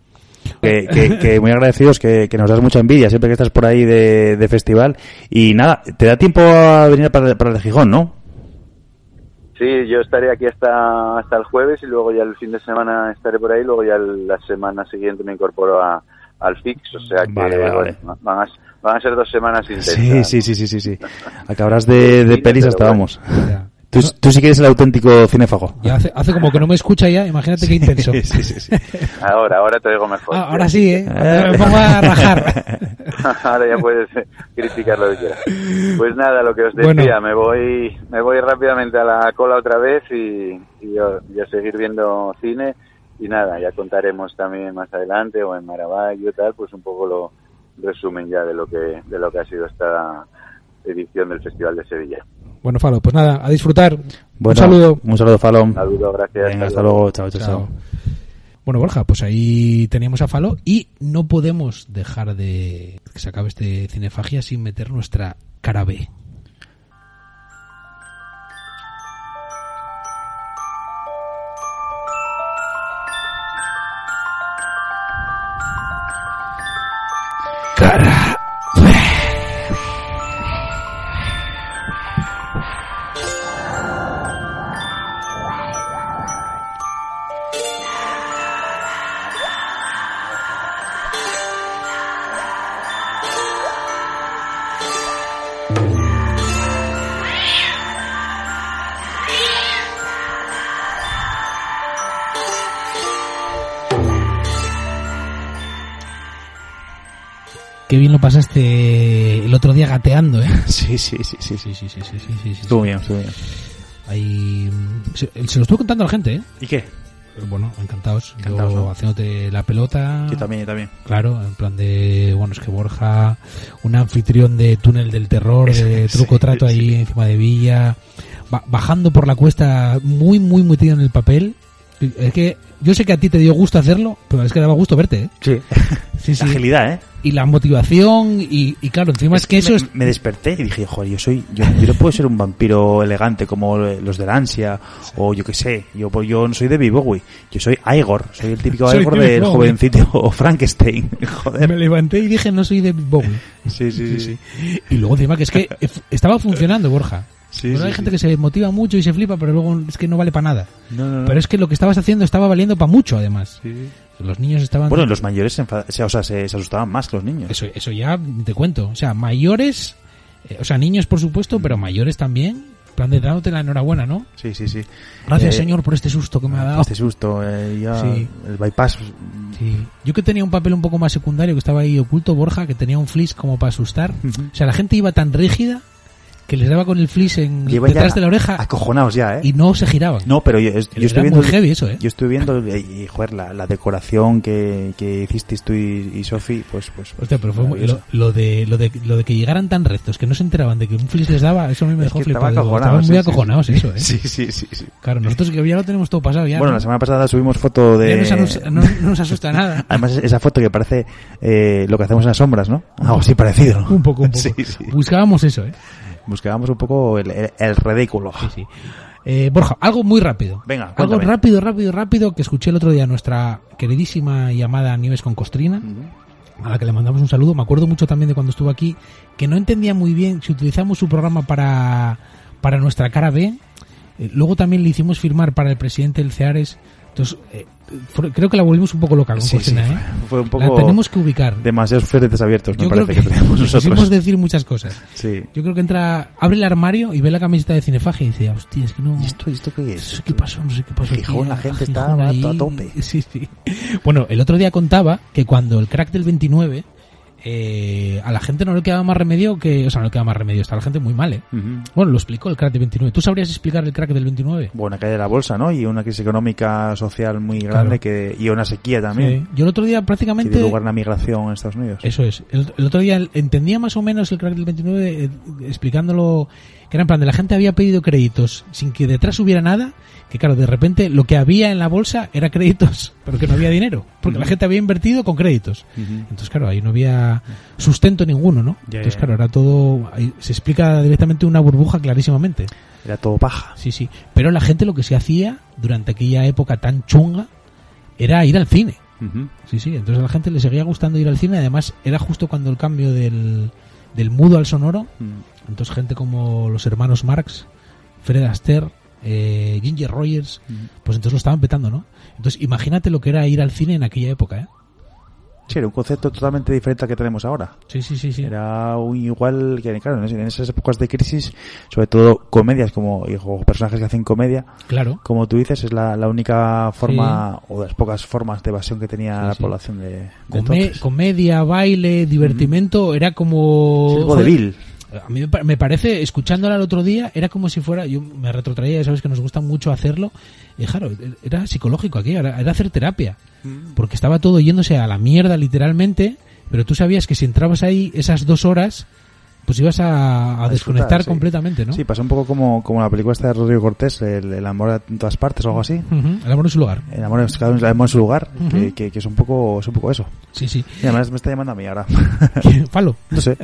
Speaker 2: Que, que- que muy agradecidos, que, que nos das mucha envidia siempre que estás por ahí de, de festival. Y nada, te da tiempo a venir para, para el Gijón, ¿no?
Speaker 9: Sí, yo estaré aquí hasta, hasta el jueves y luego ya el fin de semana estaré por ahí, luego ya la semana siguiente me incorporo a, al fix, o sea que
Speaker 2: Vale, vale,
Speaker 9: bueno,
Speaker 2: vale.
Speaker 9: Van, a, van a ser dos semanas intensas.
Speaker 2: Sí, sí, sí, sí, sí, sí. Acabarás de, de pelis hasta
Speaker 9: bueno.
Speaker 2: vamos.
Speaker 1: Ya.
Speaker 2: Tú, tú sí que eres el auténtico cinéfago.
Speaker 1: Ya hace, hace como que no me escucha ya, imagínate qué intenso. (laughs)
Speaker 2: Sí, sí, sí.
Speaker 9: Ahora, ahora te digo mejor.
Speaker 1: Ah, ahora sí, ¿eh? Ahora me pongo a rajar. (laughs)
Speaker 9: Ahora ya puedes eh, criticar lo que quieras. Pues nada, lo que os
Speaker 1: Bueno.
Speaker 9: decía, me voy me voy rápidamente a la cola otra vez y, y a, y a seguir viendo cine y nada, ya contaremos también más adelante o en Maravaggio y tal, pues un poco lo resumen ya de lo que de lo que ha sido esta edición del Festival de Sevilla.
Speaker 1: Bueno, Falo, pues nada, a disfrutar.
Speaker 2: Bueno,
Speaker 1: Un saludo.
Speaker 2: Un saludo, Falón.
Speaker 9: Saludos, gracias.
Speaker 2: Venga, hasta luego. Chao, chao, chao.
Speaker 1: Bueno, Borja, pues ahí teníamos a Falo y no podemos dejar de que se acabe este cinefagia sin meter nuestra cara B. pasaste el otro día gateando, ¿eh? (laughs)
Speaker 2: Sí, sí, sí, sí.
Speaker 1: Sí, sí, sí, sí, sí, sí, sí.
Speaker 2: Estuvo bien, estuvo bien.
Speaker 1: Ahí, se, se lo estuve contando a la gente, ¿eh?
Speaker 2: ¿Y qué?
Speaker 1: Bueno, encantados.
Speaker 2: Encantados,
Speaker 1: Yo
Speaker 2: ¿no?
Speaker 1: haciéndote la pelota.
Speaker 2: Yo también, yo también.
Speaker 1: Claro, en plan de, bueno, es que Borja, un anfitrión de túnel del terror, de
Speaker 2: Sí,
Speaker 1: truco trato ahí encima de Villa, ba- bajando por la cuesta muy, muy metido en el papel. Es que yo sé que a ti te dio gusto hacerlo, pero es que daba gusto verte, ¿eh?
Speaker 2: Sí.
Speaker 1: Sí, sí.
Speaker 2: Agilidad, ¿eh?
Speaker 1: Y la motivación, y, y claro, encima es, que eso
Speaker 2: me,
Speaker 1: es...
Speaker 2: me desperté y dije, joder, yo soy, yo, yo no puedo ser un vampiro elegante como los de la ansia, o yo qué sé, yo, pues yo no soy de Bowie, yo soy Igor, soy el típico (laughs)
Speaker 1: Soy
Speaker 2: Igor del jovencito (laughs) Frankenstein, (laughs) joder.
Speaker 1: Me levanté y dije, no soy de Bowie.
Speaker 2: Sí, sí, sí, sí.
Speaker 1: Y luego encima que es que estaba funcionando, Borja.
Speaker 2: Sí,
Speaker 1: Bueno,
Speaker 2: sí,
Speaker 1: hay
Speaker 2: sí.
Speaker 1: gente que se motiva mucho y se flipa, pero luego es que no vale para nada.
Speaker 2: No, no, no.
Speaker 1: Pero es que lo que estabas haciendo estaba valiendo para mucho, además. Los niños estaban...
Speaker 2: Bueno, los mayores se, enfada- o sea, se, se asustaban más que los niños.
Speaker 1: Eso, eso ya te cuento. O sea, mayores, eh, o sea, niños por supuesto, pero mayores también. En plan de dándote la enhorabuena, ¿no?
Speaker 2: Sí, sí, sí.
Speaker 1: Gracias,
Speaker 2: Eh,
Speaker 1: señor, por este susto que me ha dado.
Speaker 2: Este susto, eh, ya,
Speaker 1: Sí.
Speaker 2: el bypass.
Speaker 1: Sí. Yo que tenía un papel un poco más secundario, que estaba ahí oculto, Borja, que tenía un flis como para asustar. O sea, la gente iba tan rígida que les daba con el flis en,
Speaker 2: Lleva
Speaker 1: detrás de la oreja
Speaker 2: Acojonados ya, ¿eh?
Speaker 1: y no se giraban.
Speaker 2: No, pero yo, es- yo estoy
Speaker 1: muy
Speaker 2: viendo.
Speaker 1: heavy eso, ¿eh?
Speaker 2: Yo estoy viendo, y, joder, la, la decoración que, que hicisteis tú y, y Sofi, pues, pues.
Speaker 1: Hostia, pero fue muy- lo, lo de, lo, de, lo de que llegaran tan rectos, que no se enteraban de que un flis les daba, eso a mí me
Speaker 2: Es
Speaker 1: dejó
Speaker 2: que
Speaker 1: flipado.
Speaker 2: estaba
Speaker 1: Estaban muy
Speaker 2: sí,
Speaker 1: acojonados
Speaker 2: sí.
Speaker 1: eso, ¿eh? (laughs)
Speaker 2: Sí, sí, sí, sí.
Speaker 1: Claro, nosotros que ya lo tenemos todo pasado ya.
Speaker 2: Bueno,
Speaker 1: ¿no?
Speaker 2: la semana pasada subimos foto de.
Speaker 1: Ya no, nos, no- no nos asusta nada. (laughs)
Speaker 2: Además, esa foto que parece eh, lo que hacemos en las sombras, ¿no? Algo así parecido, ¿no?
Speaker 1: Un poco, un (laughs) poco.
Speaker 2: Sí, sí.
Speaker 1: Buscábamos eso, ¿eh?
Speaker 2: Buscábamos un poco el, el, el ridículo.
Speaker 1: Sí, sí. Eh, Borja, algo muy rápido.
Speaker 2: Venga,
Speaker 1: Algo
Speaker 2: cuéntame.
Speaker 1: rápido, rápido, rápido que escuché el otro día a nuestra queridísima y amada Nieves con Costrina, a la que le mandamos un saludo. Me acuerdo mucho también de cuando estuvo aquí, que no entendía muy bien si utilizamos su programa para, para nuestra cara B. Eh, luego también le hicimos firmar para el presidente del CEARES. Entonces, eh, fue- creo que la volvimos un poco loca con
Speaker 2: Sí,
Speaker 1: Costrina,
Speaker 2: sí,
Speaker 1: ¿eh?
Speaker 2: fue un
Speaker 1: La
Speaker 2: poco
Speaker 1: tenemos que ubicar.
Speaker 2: Demasiados frentes abiertos, me
Speaker 1: Yo
Speaker 2: parece
Speaker 1: que,
Speaker 2: que, tenemos
Speaker 1: quisimos
Speaker 2: nosotros.
Speaker 1: decir muchas cosas.
Speaker 2: Sí.
Speaker 1: Yo creo que entra, abre el armario y ve la camiseta de Cinefagia y dice, hostia, es que no...
Speaker 2: ¿Y esto, esto qué
Speaker 1: No
Speaker 2: es?
Speaker 1: sé qué pasó, no sé qué pasó.
Speaker 2: Gijón, la gente
Speaker 1: ahí.
Speaker 2: a tope. (laughs)
Speaker 1: Sí, sí. Bueno, el otro día contaba que cuando el crack del 29, eh, a la gente no le quedaba más remedio que... O sea, no le quedaba más remedio, está la gente muy mal, ¿eh? Bueno, lo explicó el crack del 29. ¿Tú sabrías explicar el crack del 29?
Speaker 2: Buena caída de la bolsa, ¿no? Y una crisis económica, social muy grande que y una sequía también.
Speaker 1: Sí. Yo el otro día
Speaker 2: Que
Speaker 1: prácticamente...
Speaker 2: dio lugar a una migración en Estados Unidos.
Speaker 1: Eso es. El, el otro día entendía más o menos el crack del 29 eh, explicándolo que era en plan de la gente había pedido créditos sin que detrás hubiera nada, que claro, de repente lo que había en la bolsa era créditos, (laughs) pero que no había dinero, porque la gente había invertido con créditos. Entonces, claro, ahí no había sustento ninguno, ¿no?
Speaker 2: Ya,
Speaker 1: Entonces,
Speaker 2: ya.
Speaker 1: claro, era todo ahí se explica directamente una burbuja clarísimamente.
Speaker 2: Era todo paja.
Speaker 1: Sí, sí. Pero la gente lo que se hacía durante aquella época tan chunga era ir al cine. Sí, sí, entonces a la gente le seguía gustando ir al cine. Además, era justo cuando el cambio del, del mudo al sonoro.
Speaker 2: Mm.
Speaker 1: Entonces, gente como los hermanos Marx, Fred Astaire, eh, Ginger Rogers, pues entonces lo estaban petando, ¿no? Entonces, imagínate lo que era ir al cine en aquella época, ¿eh?
Speaker 2: Sí, era un concepto totalmente diferente al que tenemos ahora.
Speaker 1: Sí, sí, sí, sí.
Speaker 2: Era un igual que, claro, en esas épocas de crisis, sobre todo comedias como, o personajes que hacen comedia,
Speaker 1: Claro.
Speaker 2: como tú dices, es la, la única forma, o de las pocas formas de evasión que tenía la población de, de
Speaker 1: Come- comedia, baile, divertimento, era como...
Speaker 2: Sí.
Speaker 1: A mí me pa- me parece, escuchándola el otro día, era como si fuera, yo me retrotraía, ya sabes que nos gusta mucho hacerlo, y claro, era psicológico aquí, era, era hacer terapia, porque estaba todo yéndose a la mierda literalmente, pero tú sabías que si entrabas ahí esas dos horas, pues ibas a, desconectar
Speaker 2: sí.
Speaker 1: completamente, ¿no?
Speaker 2: Sí, pasó un poco como, como la película esta de Rodrigo Cortés, el, el amor en todas partes o algo así.
Speaker 1: El amor en su lugar.
Speaker 2: El amor, es- cada uno el amor en su lugar, que, que, que es un poco es un poco eso.
Speaker 1: Sí, sí.
Speaker 2: Y además me está llamando a mí ahora.
Speaker 1: Palo.
Speaker 2: No sé.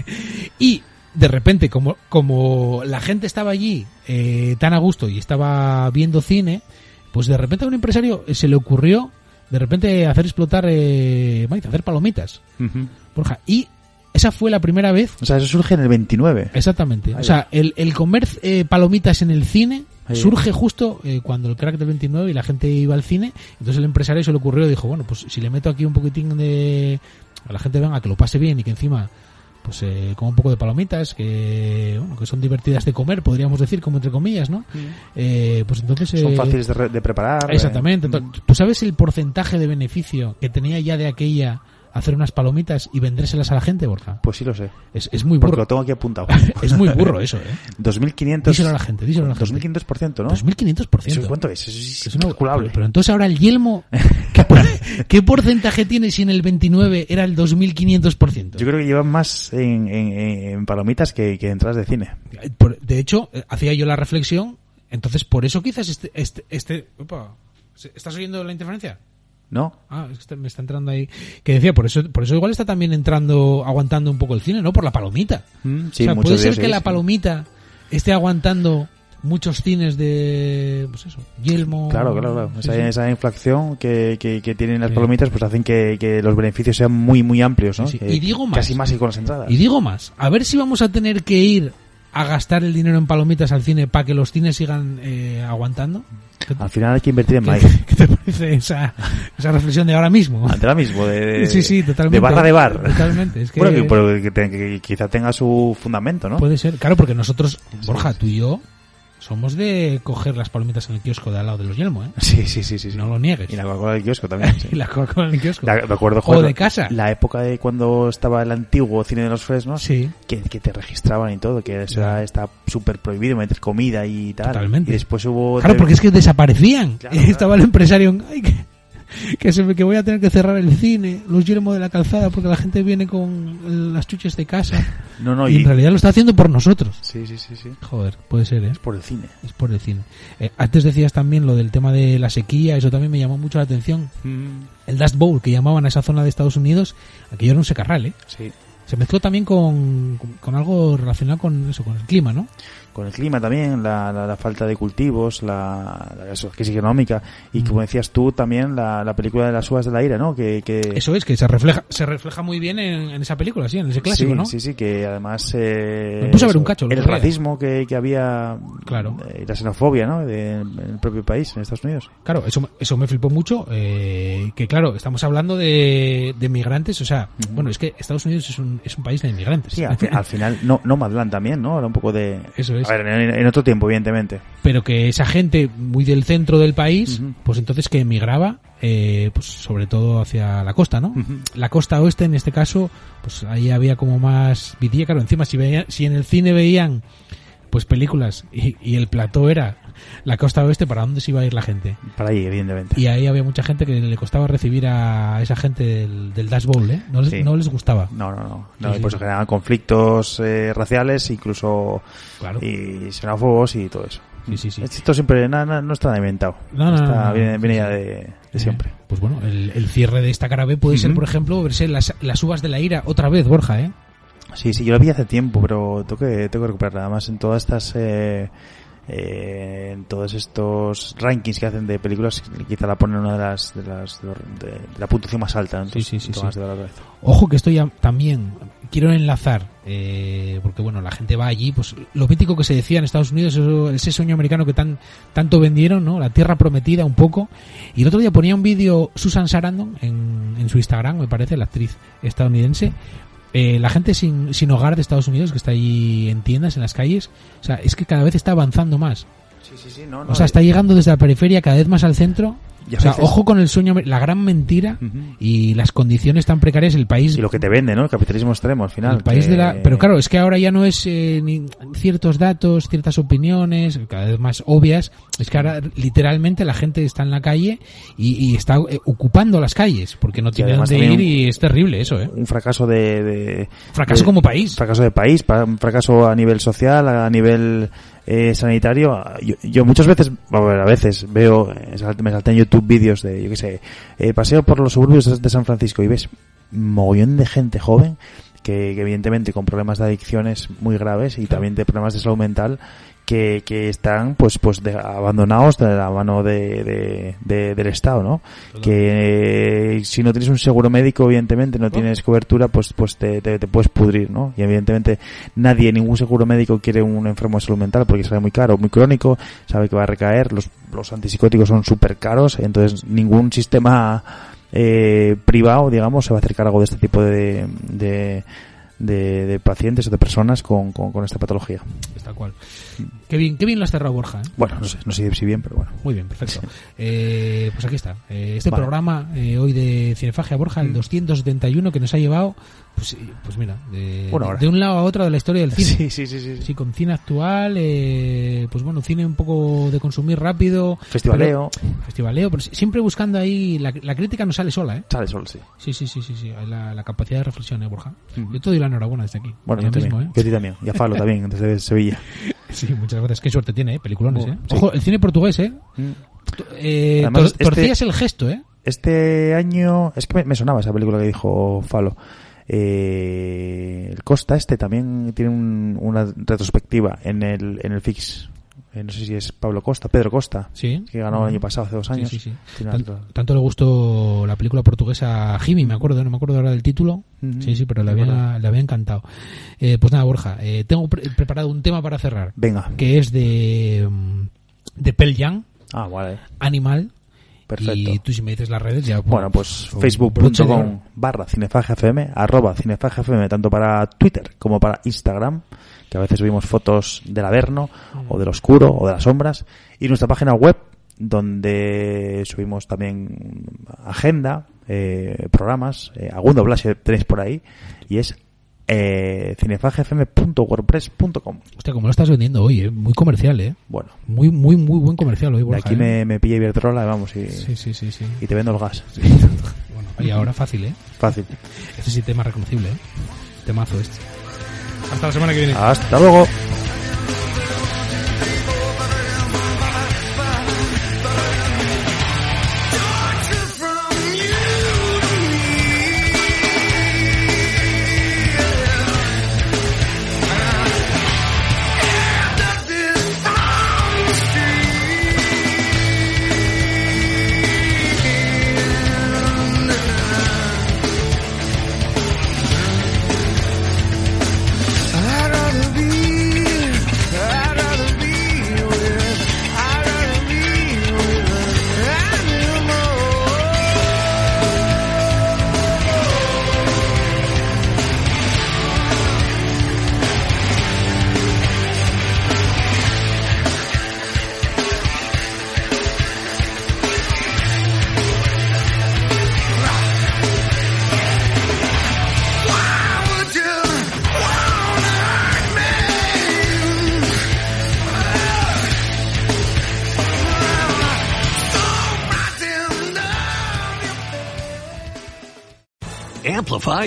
Speaker 2: (laughs)
Speaker 1: y de repente, como, como la gente estaba allí eh, tan a gusto y estaba viendo cine, pues de repente a un empresario se le ocurrió de repente hacer explotar, eh, maíz, hacer palomitas. Borja. Y esa fue la primera vez.
Speaker 2: O sea, eso surge en el 29.
Speaker 1: Exactamente.
Speaker 2: Ahí
Speaker 1: O sea, el, el comer eh, palomitas en el cine
Speaker 2: Ahí.
Speaker 1: surge justo eh, cuando el crack del 29 y la gente iba al cine. Entonces el empresario se le ocurrió y dijo, bueno, pues si le meto aquí un poquitín de... A la gente venga, que lo pase bien y que encima pues eh, como un poco de palomitas que bueno, que son divertidas de comer podríamos decir como entre comillas no Eh, pues entonces
Speaker 2: Son
Speaker 1: eh,
Speaker 2: fáciles de, re- de preparar. eh.
Speaker 1: exactamente Entonces, tú sabes el porcentaje de beneficio que tenía ya de aquella hacer unas palomitas y vendérselas a la gente Borja
Speaker 2: Pues sí lo sé.
Speaker 1: es, es muy
Speaker 2: Porque
Speaker 1: burro
Speaker 2: lo tengo aquí apuntado. (laughs)
Speaker 1: es muy burro eso eh
Speaker 2: 2.500.
Speaker 1: Díselo a la gente, díselo a la gente.
Speaker 2: 2.500%, ¿no?
Speaker 1: 2.500%.
Speaker 2: ¿Eso cuánto es? Eso es,
Speaker 1: Es
Speaker 2: incalculable.
Speaker 1: pero, pero entonces ahora el yelmo, (laughs) ¿qué, por- qué porcentaje tiene si en el 29 era el 2.500%?
Speaker 2: Yo creo que llevan más en, en- en palomitas que, que entradas de cine.
Speaker 1: Por- de hecho, eh, hacía yo la reflexión, entonces por eso quizás este... este, este opa, ¿se- ¿Estás oyendo la interferencia?
Speaker 2: ¿No?
Speaker 1: Ah, es que me está entrando ahí. Que decía, por eso, por eso igual está también entrando, aguantando un poco el cine, ¿no? Por la palomita.
Speaker 2: Mm, sí,
Speaker 1: o sea, puede ser que la palomita esté aguantando muchos cines de, pues eso, yelmo.
Speaker 2: Claro, claro, claro. Esa,
Speaker 1: sí.
Speaker 2: esa inflación que, que, que tienen las
Speaker 1: Sí.
Speaker 2: palomitas pues hacen que, que los beneficios sean muy, muy amplios, ¿no?
Speaker 1: Sí, sí.
Speaker 2: Que
Speaker 1: Y digo más.
Speaker 2: Casi más que con las entradas.
Speaker 1: Y digo más, a ver si vamos a tener que ir a gastar el dinero en palomitas al cine para que los cines sigan eh, aguantando. ¿Qué,
Speaker 2: Al final hay que invertir en maíz. (laughs)
Speaker 1: qué te parece esa, esa reflexión de ahora mismo?
Speaker 2: Ante ahora mismo, de, de-
Speaker 1: Sí, sí, totalmente.
Speaker 2: de barra de bar.
Speaker 1: Totalmente, es (laughs) que-
Speaker 2: Bueno, que, pero que te- que quizá tenga su fundamento, ¿no?
Speaker 1: Puede ser, claro, porque nosotros, Borja, tú y yo, somos de coger las palomitas en el kiosco de al lado de los Yelmo, ¿eh?
Speaker 2: Sí, sí, sí, sí.
Speaker 1: No lo niegues.
Speaker 2: Y la Coca-Cola del kiosco también. sí. (laughs)
Speaker 1: Y la Coca-Cola en el kiosco.
Speaker 2: La- me acuerdo,
Speaker 1: o
Speaker 2: joder,
Speaker 1: de casa.
Speaker 2: La época de cuando estaba el antiguo cine de los Fresnos,
Speaker 1: Sí.
Speaker 2: que, que te registraban y todo, que eso era- está súper prohibido meter comida y tal.
Speaker 1: Totalmente.
Speaker 2: Y después hubo...
Speaker 1: Claro, porque es que desaparecían.
Speaker 2: Claro,
Speaker 1: Y estaba el empresario, ay, que, que, se me- que voy a tener que cerrar el cine, los Yelmo de la calzada, porque la gente viene con las chuches de casa. (laughs)
Speaker 2: No, no,
Speaker 1: y, en realidad lo está haciendo por nosotros.
Speaker 2: Sí, sí, sí, sí.
Speaker 1: Joder, puede ser, ¿eh?
Speaker 2: Es por el cine.
Speaker 1: Es por el cine. Eh, antes decías también lo del tema de la sequía, eso también me llamó mucho la atención. El Dust Bowl, que llamaban a esa zona de Estados Unidos, aquello era un secarral, ¿eh?
Speaker 2: Sí.
Speaker 1: Se mezcló también con, con, con algo relacionado con eso, con el clima, ¿no?
Speaker 2: Con el clima también, la, la, la falta de cultivos, la, la crisis económica y como decías tú también la, la película de las uvas de la ira, ¿no? Que, que
Speaker 1: Eso es, que se refleja se refleja muy bien en, en esa película, sí, en ese clásico,
Speaker 2: sí,
Speaker 1: ¿no?
Speaker 2: Sí, sí, que además... Eh,
Speaker 1: Me puse a ver un cacho el
Speaker 2: racismo que, que había...
Speaker 1: Claro.
Speaker 2: eh, la xenofobia, ¿no? De- en el propio país, en Estados Unidos.
Speaker 1: Claro, eso, me- eso me flipó mucho. eh, que claro, estamos hablando de, de migrantes, o sea, bueno, es que Estados Unidos es un, es un país de inmigrantes.
Speaker 2: Sí, al, fi- al final, no, no Madland también, ¿no? Era un poco de...
Speaker 1: Eso es.
Speaker 2: A ver, en, en otro tiempo, evidentemente.
Speaker 1: Pero que esa gente muy del centro del país, pues entonces que emigraba, eh, pues sobre todo hacia la costa, ¿no? La costa oeste, en este caso, pues ahí había como más vidilla. Claro, encima, si, veía, si en el cine veían pues películas y, y el plató era la costa oeste, ¿para dónde se iba a ir la gente?
Speaker 2: Para ahí, evidentemente.
Speaker 1: Y ahí había mucha gente que le costaba recibir a esa gente del, del Dash Bowl, ¿eh? No les,
Speaker 2: Sí.
Speaker 1: no les gustaba.
Speaker 2: No, no, no.
Speaker 1: Sí,
Speaker 2: no y
Speaker 1: sí.
Speaker 2: por eso generaban conflictos eh, raciales, incluso
Speaker 1: Claro.
Speaker 2: y xenófobos y todo eso.
Speaker 1: Sí, sí, sí.
Speaker 2: Esto siempre na- na- no está inventado.
Speaker 1: No, no,
Speaker 2: Está-
Speaker 1: no, no.
Speaker 2: viene, ya de, de
Speaker 1: Eh,
Speaker 2: siempre.
Speaker 1: Pues bueno, el, el cierre de esta cara B puede ser, por ejemplo, verse las, las uvas de la ira otra vez, Borja, ¿eh?
Speaker 2: Sí, sí, yo lo vi hace tiempo, pero tengo que, tengo que recuperarla. Además, en todas estas. Eh, eh, en todos estos rankings que hacen de películas, quizá la ponen una de las. de, las, de, de la puntuación más alta. ¿no?
Speaker 1: Sí, sí, sí,
Speaker 2: Entonces,
Speaker 1: sí. Ojo que estoy también, quiero enlazar eh, porque bueno, la gente va allí, pues lo mítico que se decía en Estados Unidos, eso- ese sueño americano que tan tanto vendieron, ¿no? La tierra prometida un poco. Y el otro día ponía un vídeo Susan Sarandon en, en su Instagram, me parece, la actriz estadounidense. Eh, la gente sin, sin hogar de Estados Unidos que está allí en tiendas, en las calles, o sea, es que cada vez está avanzando más.
Speaker 2: Sí, sí, sí, no,
Speaker 1: O sea, está llegando desde la periferia cada vez más al centro.
Speaker 2: Y a
Speaker 1: O sea,
Speaker 2: veces-
Speaker 1: ojo con el sueño, la gran mentira y las condiciones tan precarias. El país
Speaker 2: Y lo que te vende, ¿no? El capitalismo extremo al final.
Speaker 1: el país
Speaker 2: que-
Speaker 1: de la pero claro es que ahora ya no es eh, ni ciertos datos ciertas opiniones cada vez más obvias es que ahora literalmente la gente está en la calle y, y está eh, ocupando las calles porque no tiene dónde ir y es terrible eso eh
Speaker 2: un fracaso de, de-
Speaker 1: Fracaso
Speaker 2: de-
Speaker 1: como país.
Speaker 2: fracaso de país pa- un fracaso a nivel social a nivel eh, sanitario yo, yo muchas veces a, a veces veo eh, me salté en YouTube vídeos de yo qué sé eh, paseo por los suburbios de San Francisco y ves mogollón de gente joven que, que evidentemente con problemas de adicciones muy graves y también de problemas de salud mental que, que están pues pues de- abandonados de la mano de, de- de- del Estado, ¿no? Que eh, si no tienes un seguro médico, evidentemente no tienes cobertura, pues pues te, te, te puedes pudrir, ¿no? Y evidentemente nadie, ningún seguro médico quiere un enfermo de salud mental porque sale muy caro, muy crónico, sabe que va a recaer, los, los antipsicóticos son súper caros, entonces ningún sistema eh, privado, digamos, se va a hacer cargo de este tipo de, de, de, de pacientes o de personas con, con, con esta patología.
Speaker 1: Es tal cual qué bien qué bien lo has cerrado Borja ¿eh?
Speaker 2: Bueno, no sé, no sé si bien, pero bueno.
Speaker 1: Muy bien, perfecto. Eh, pues aquí está. Eh, este
Speaker 2: Vale.
Speaker 1: programa eh, hoy de Cinefagia Borja, el 271, que nos ha llevado, pues, pues mira, de, un lado a otro de la historia del (laughs) cine.
Speaker 2: Sí, sí, sí, sí.
Speaker 1: Sí, con cine actual, eh, pues bueno, cine un poco de consumir rápido.
Speaker 2: Festivaleo.
Speaker 1: pero- festivaleo, pero si- siempre buscando ahí, la, la crítica no sale sola, ¿eh?
Speaker 2: Sale sol, sí.
Speaker 1: Sí, sí, sí, sí, la, la capacidad de reflexión, ¿eh, Borja? Yo te doy la enhorabuena desde aquí.
Speaker 2: Bueno, yo también.
Speaker 1: mismo, ¿eh?
Speaker 2: Yo a ti también. Y a Falo (laughs) también, desde Sevilla.
Speaker 1: Sí, muchas gracias. Qué suerte tiene, ¿eh? Peliculones, ¿eh? Ojo, el cine portugués, ¿eh? Eh,
Speaker 2: Además,
Speaker 1: tor-
Speaker 2: este-
Speaker 1: torcías el gesto, ¿eh?
Speaker 2: Este año, es que me, me sonaba esa película que dijo Falo. Eh, el Costa este también tiene un- una retrospectiva en el, en el Fix. Eh, no sé si es Pablo Costa, Pedro Costa,
Speaker 1: Sí.
Speaker 2: que ganó el año pasado, hace dos años.
Speaker 1: sí, sí. Tanto le gustó la película portuguesa Jimmy, me acuerdo, no me acuerdo ahora del título. Sí, sí, pero le había, le había encantado. Eh, pues nada, Borja, eh, tengo pre- preparado un tema para cerrar.
Speaker 2: Venga.
Speaker 1: Que es de, mm, de Jam,
Speaker 2: Ah, vale.
Speaker 1: Animal.
Speaker 2: Perfecto.
Speaker 1: Y tú si me dices las redes ya...
Speaker 2: Bueno, pues
Speaker 1: broche de
Speaker 2: facebook.com barra cinefagfm, arroba cinefagfm, tanto para Twitter como para Instagram, que a veces subimos fotos del averno, o del oscuro, o de las sombras, y nuestra página web, donde subimos también agenda, eh, programas, eh, algún doblaje tenéis por ahí, y es eh, cinefagfm.wordpress.com.
Speaker 1: Hostia, como lo estás vendiendo hoy, ¿eh? Muy comercial, ¿eh?
Speaker 2: Bueno,
Speaker 1: Muy, muy, muy buen comercial hoy,
Speaker 2: de aquí
Speaker 1: ¿eh?
Speaker 2: me, me pilla Iberdrola, vamos, y,
Speaker 1: Sí, sí, sí, sí.
Speaker 2: y te vendo el gas. (laughs)
Speaker 1: Bueno, y ahora fácil, ¿eh?
Speaker 2: Fácil.
Speaker 1: Este sí tema reconocible, ¿eh? Temazo este. Hasta la semana que viene.
Speaker 2: Hasta luego.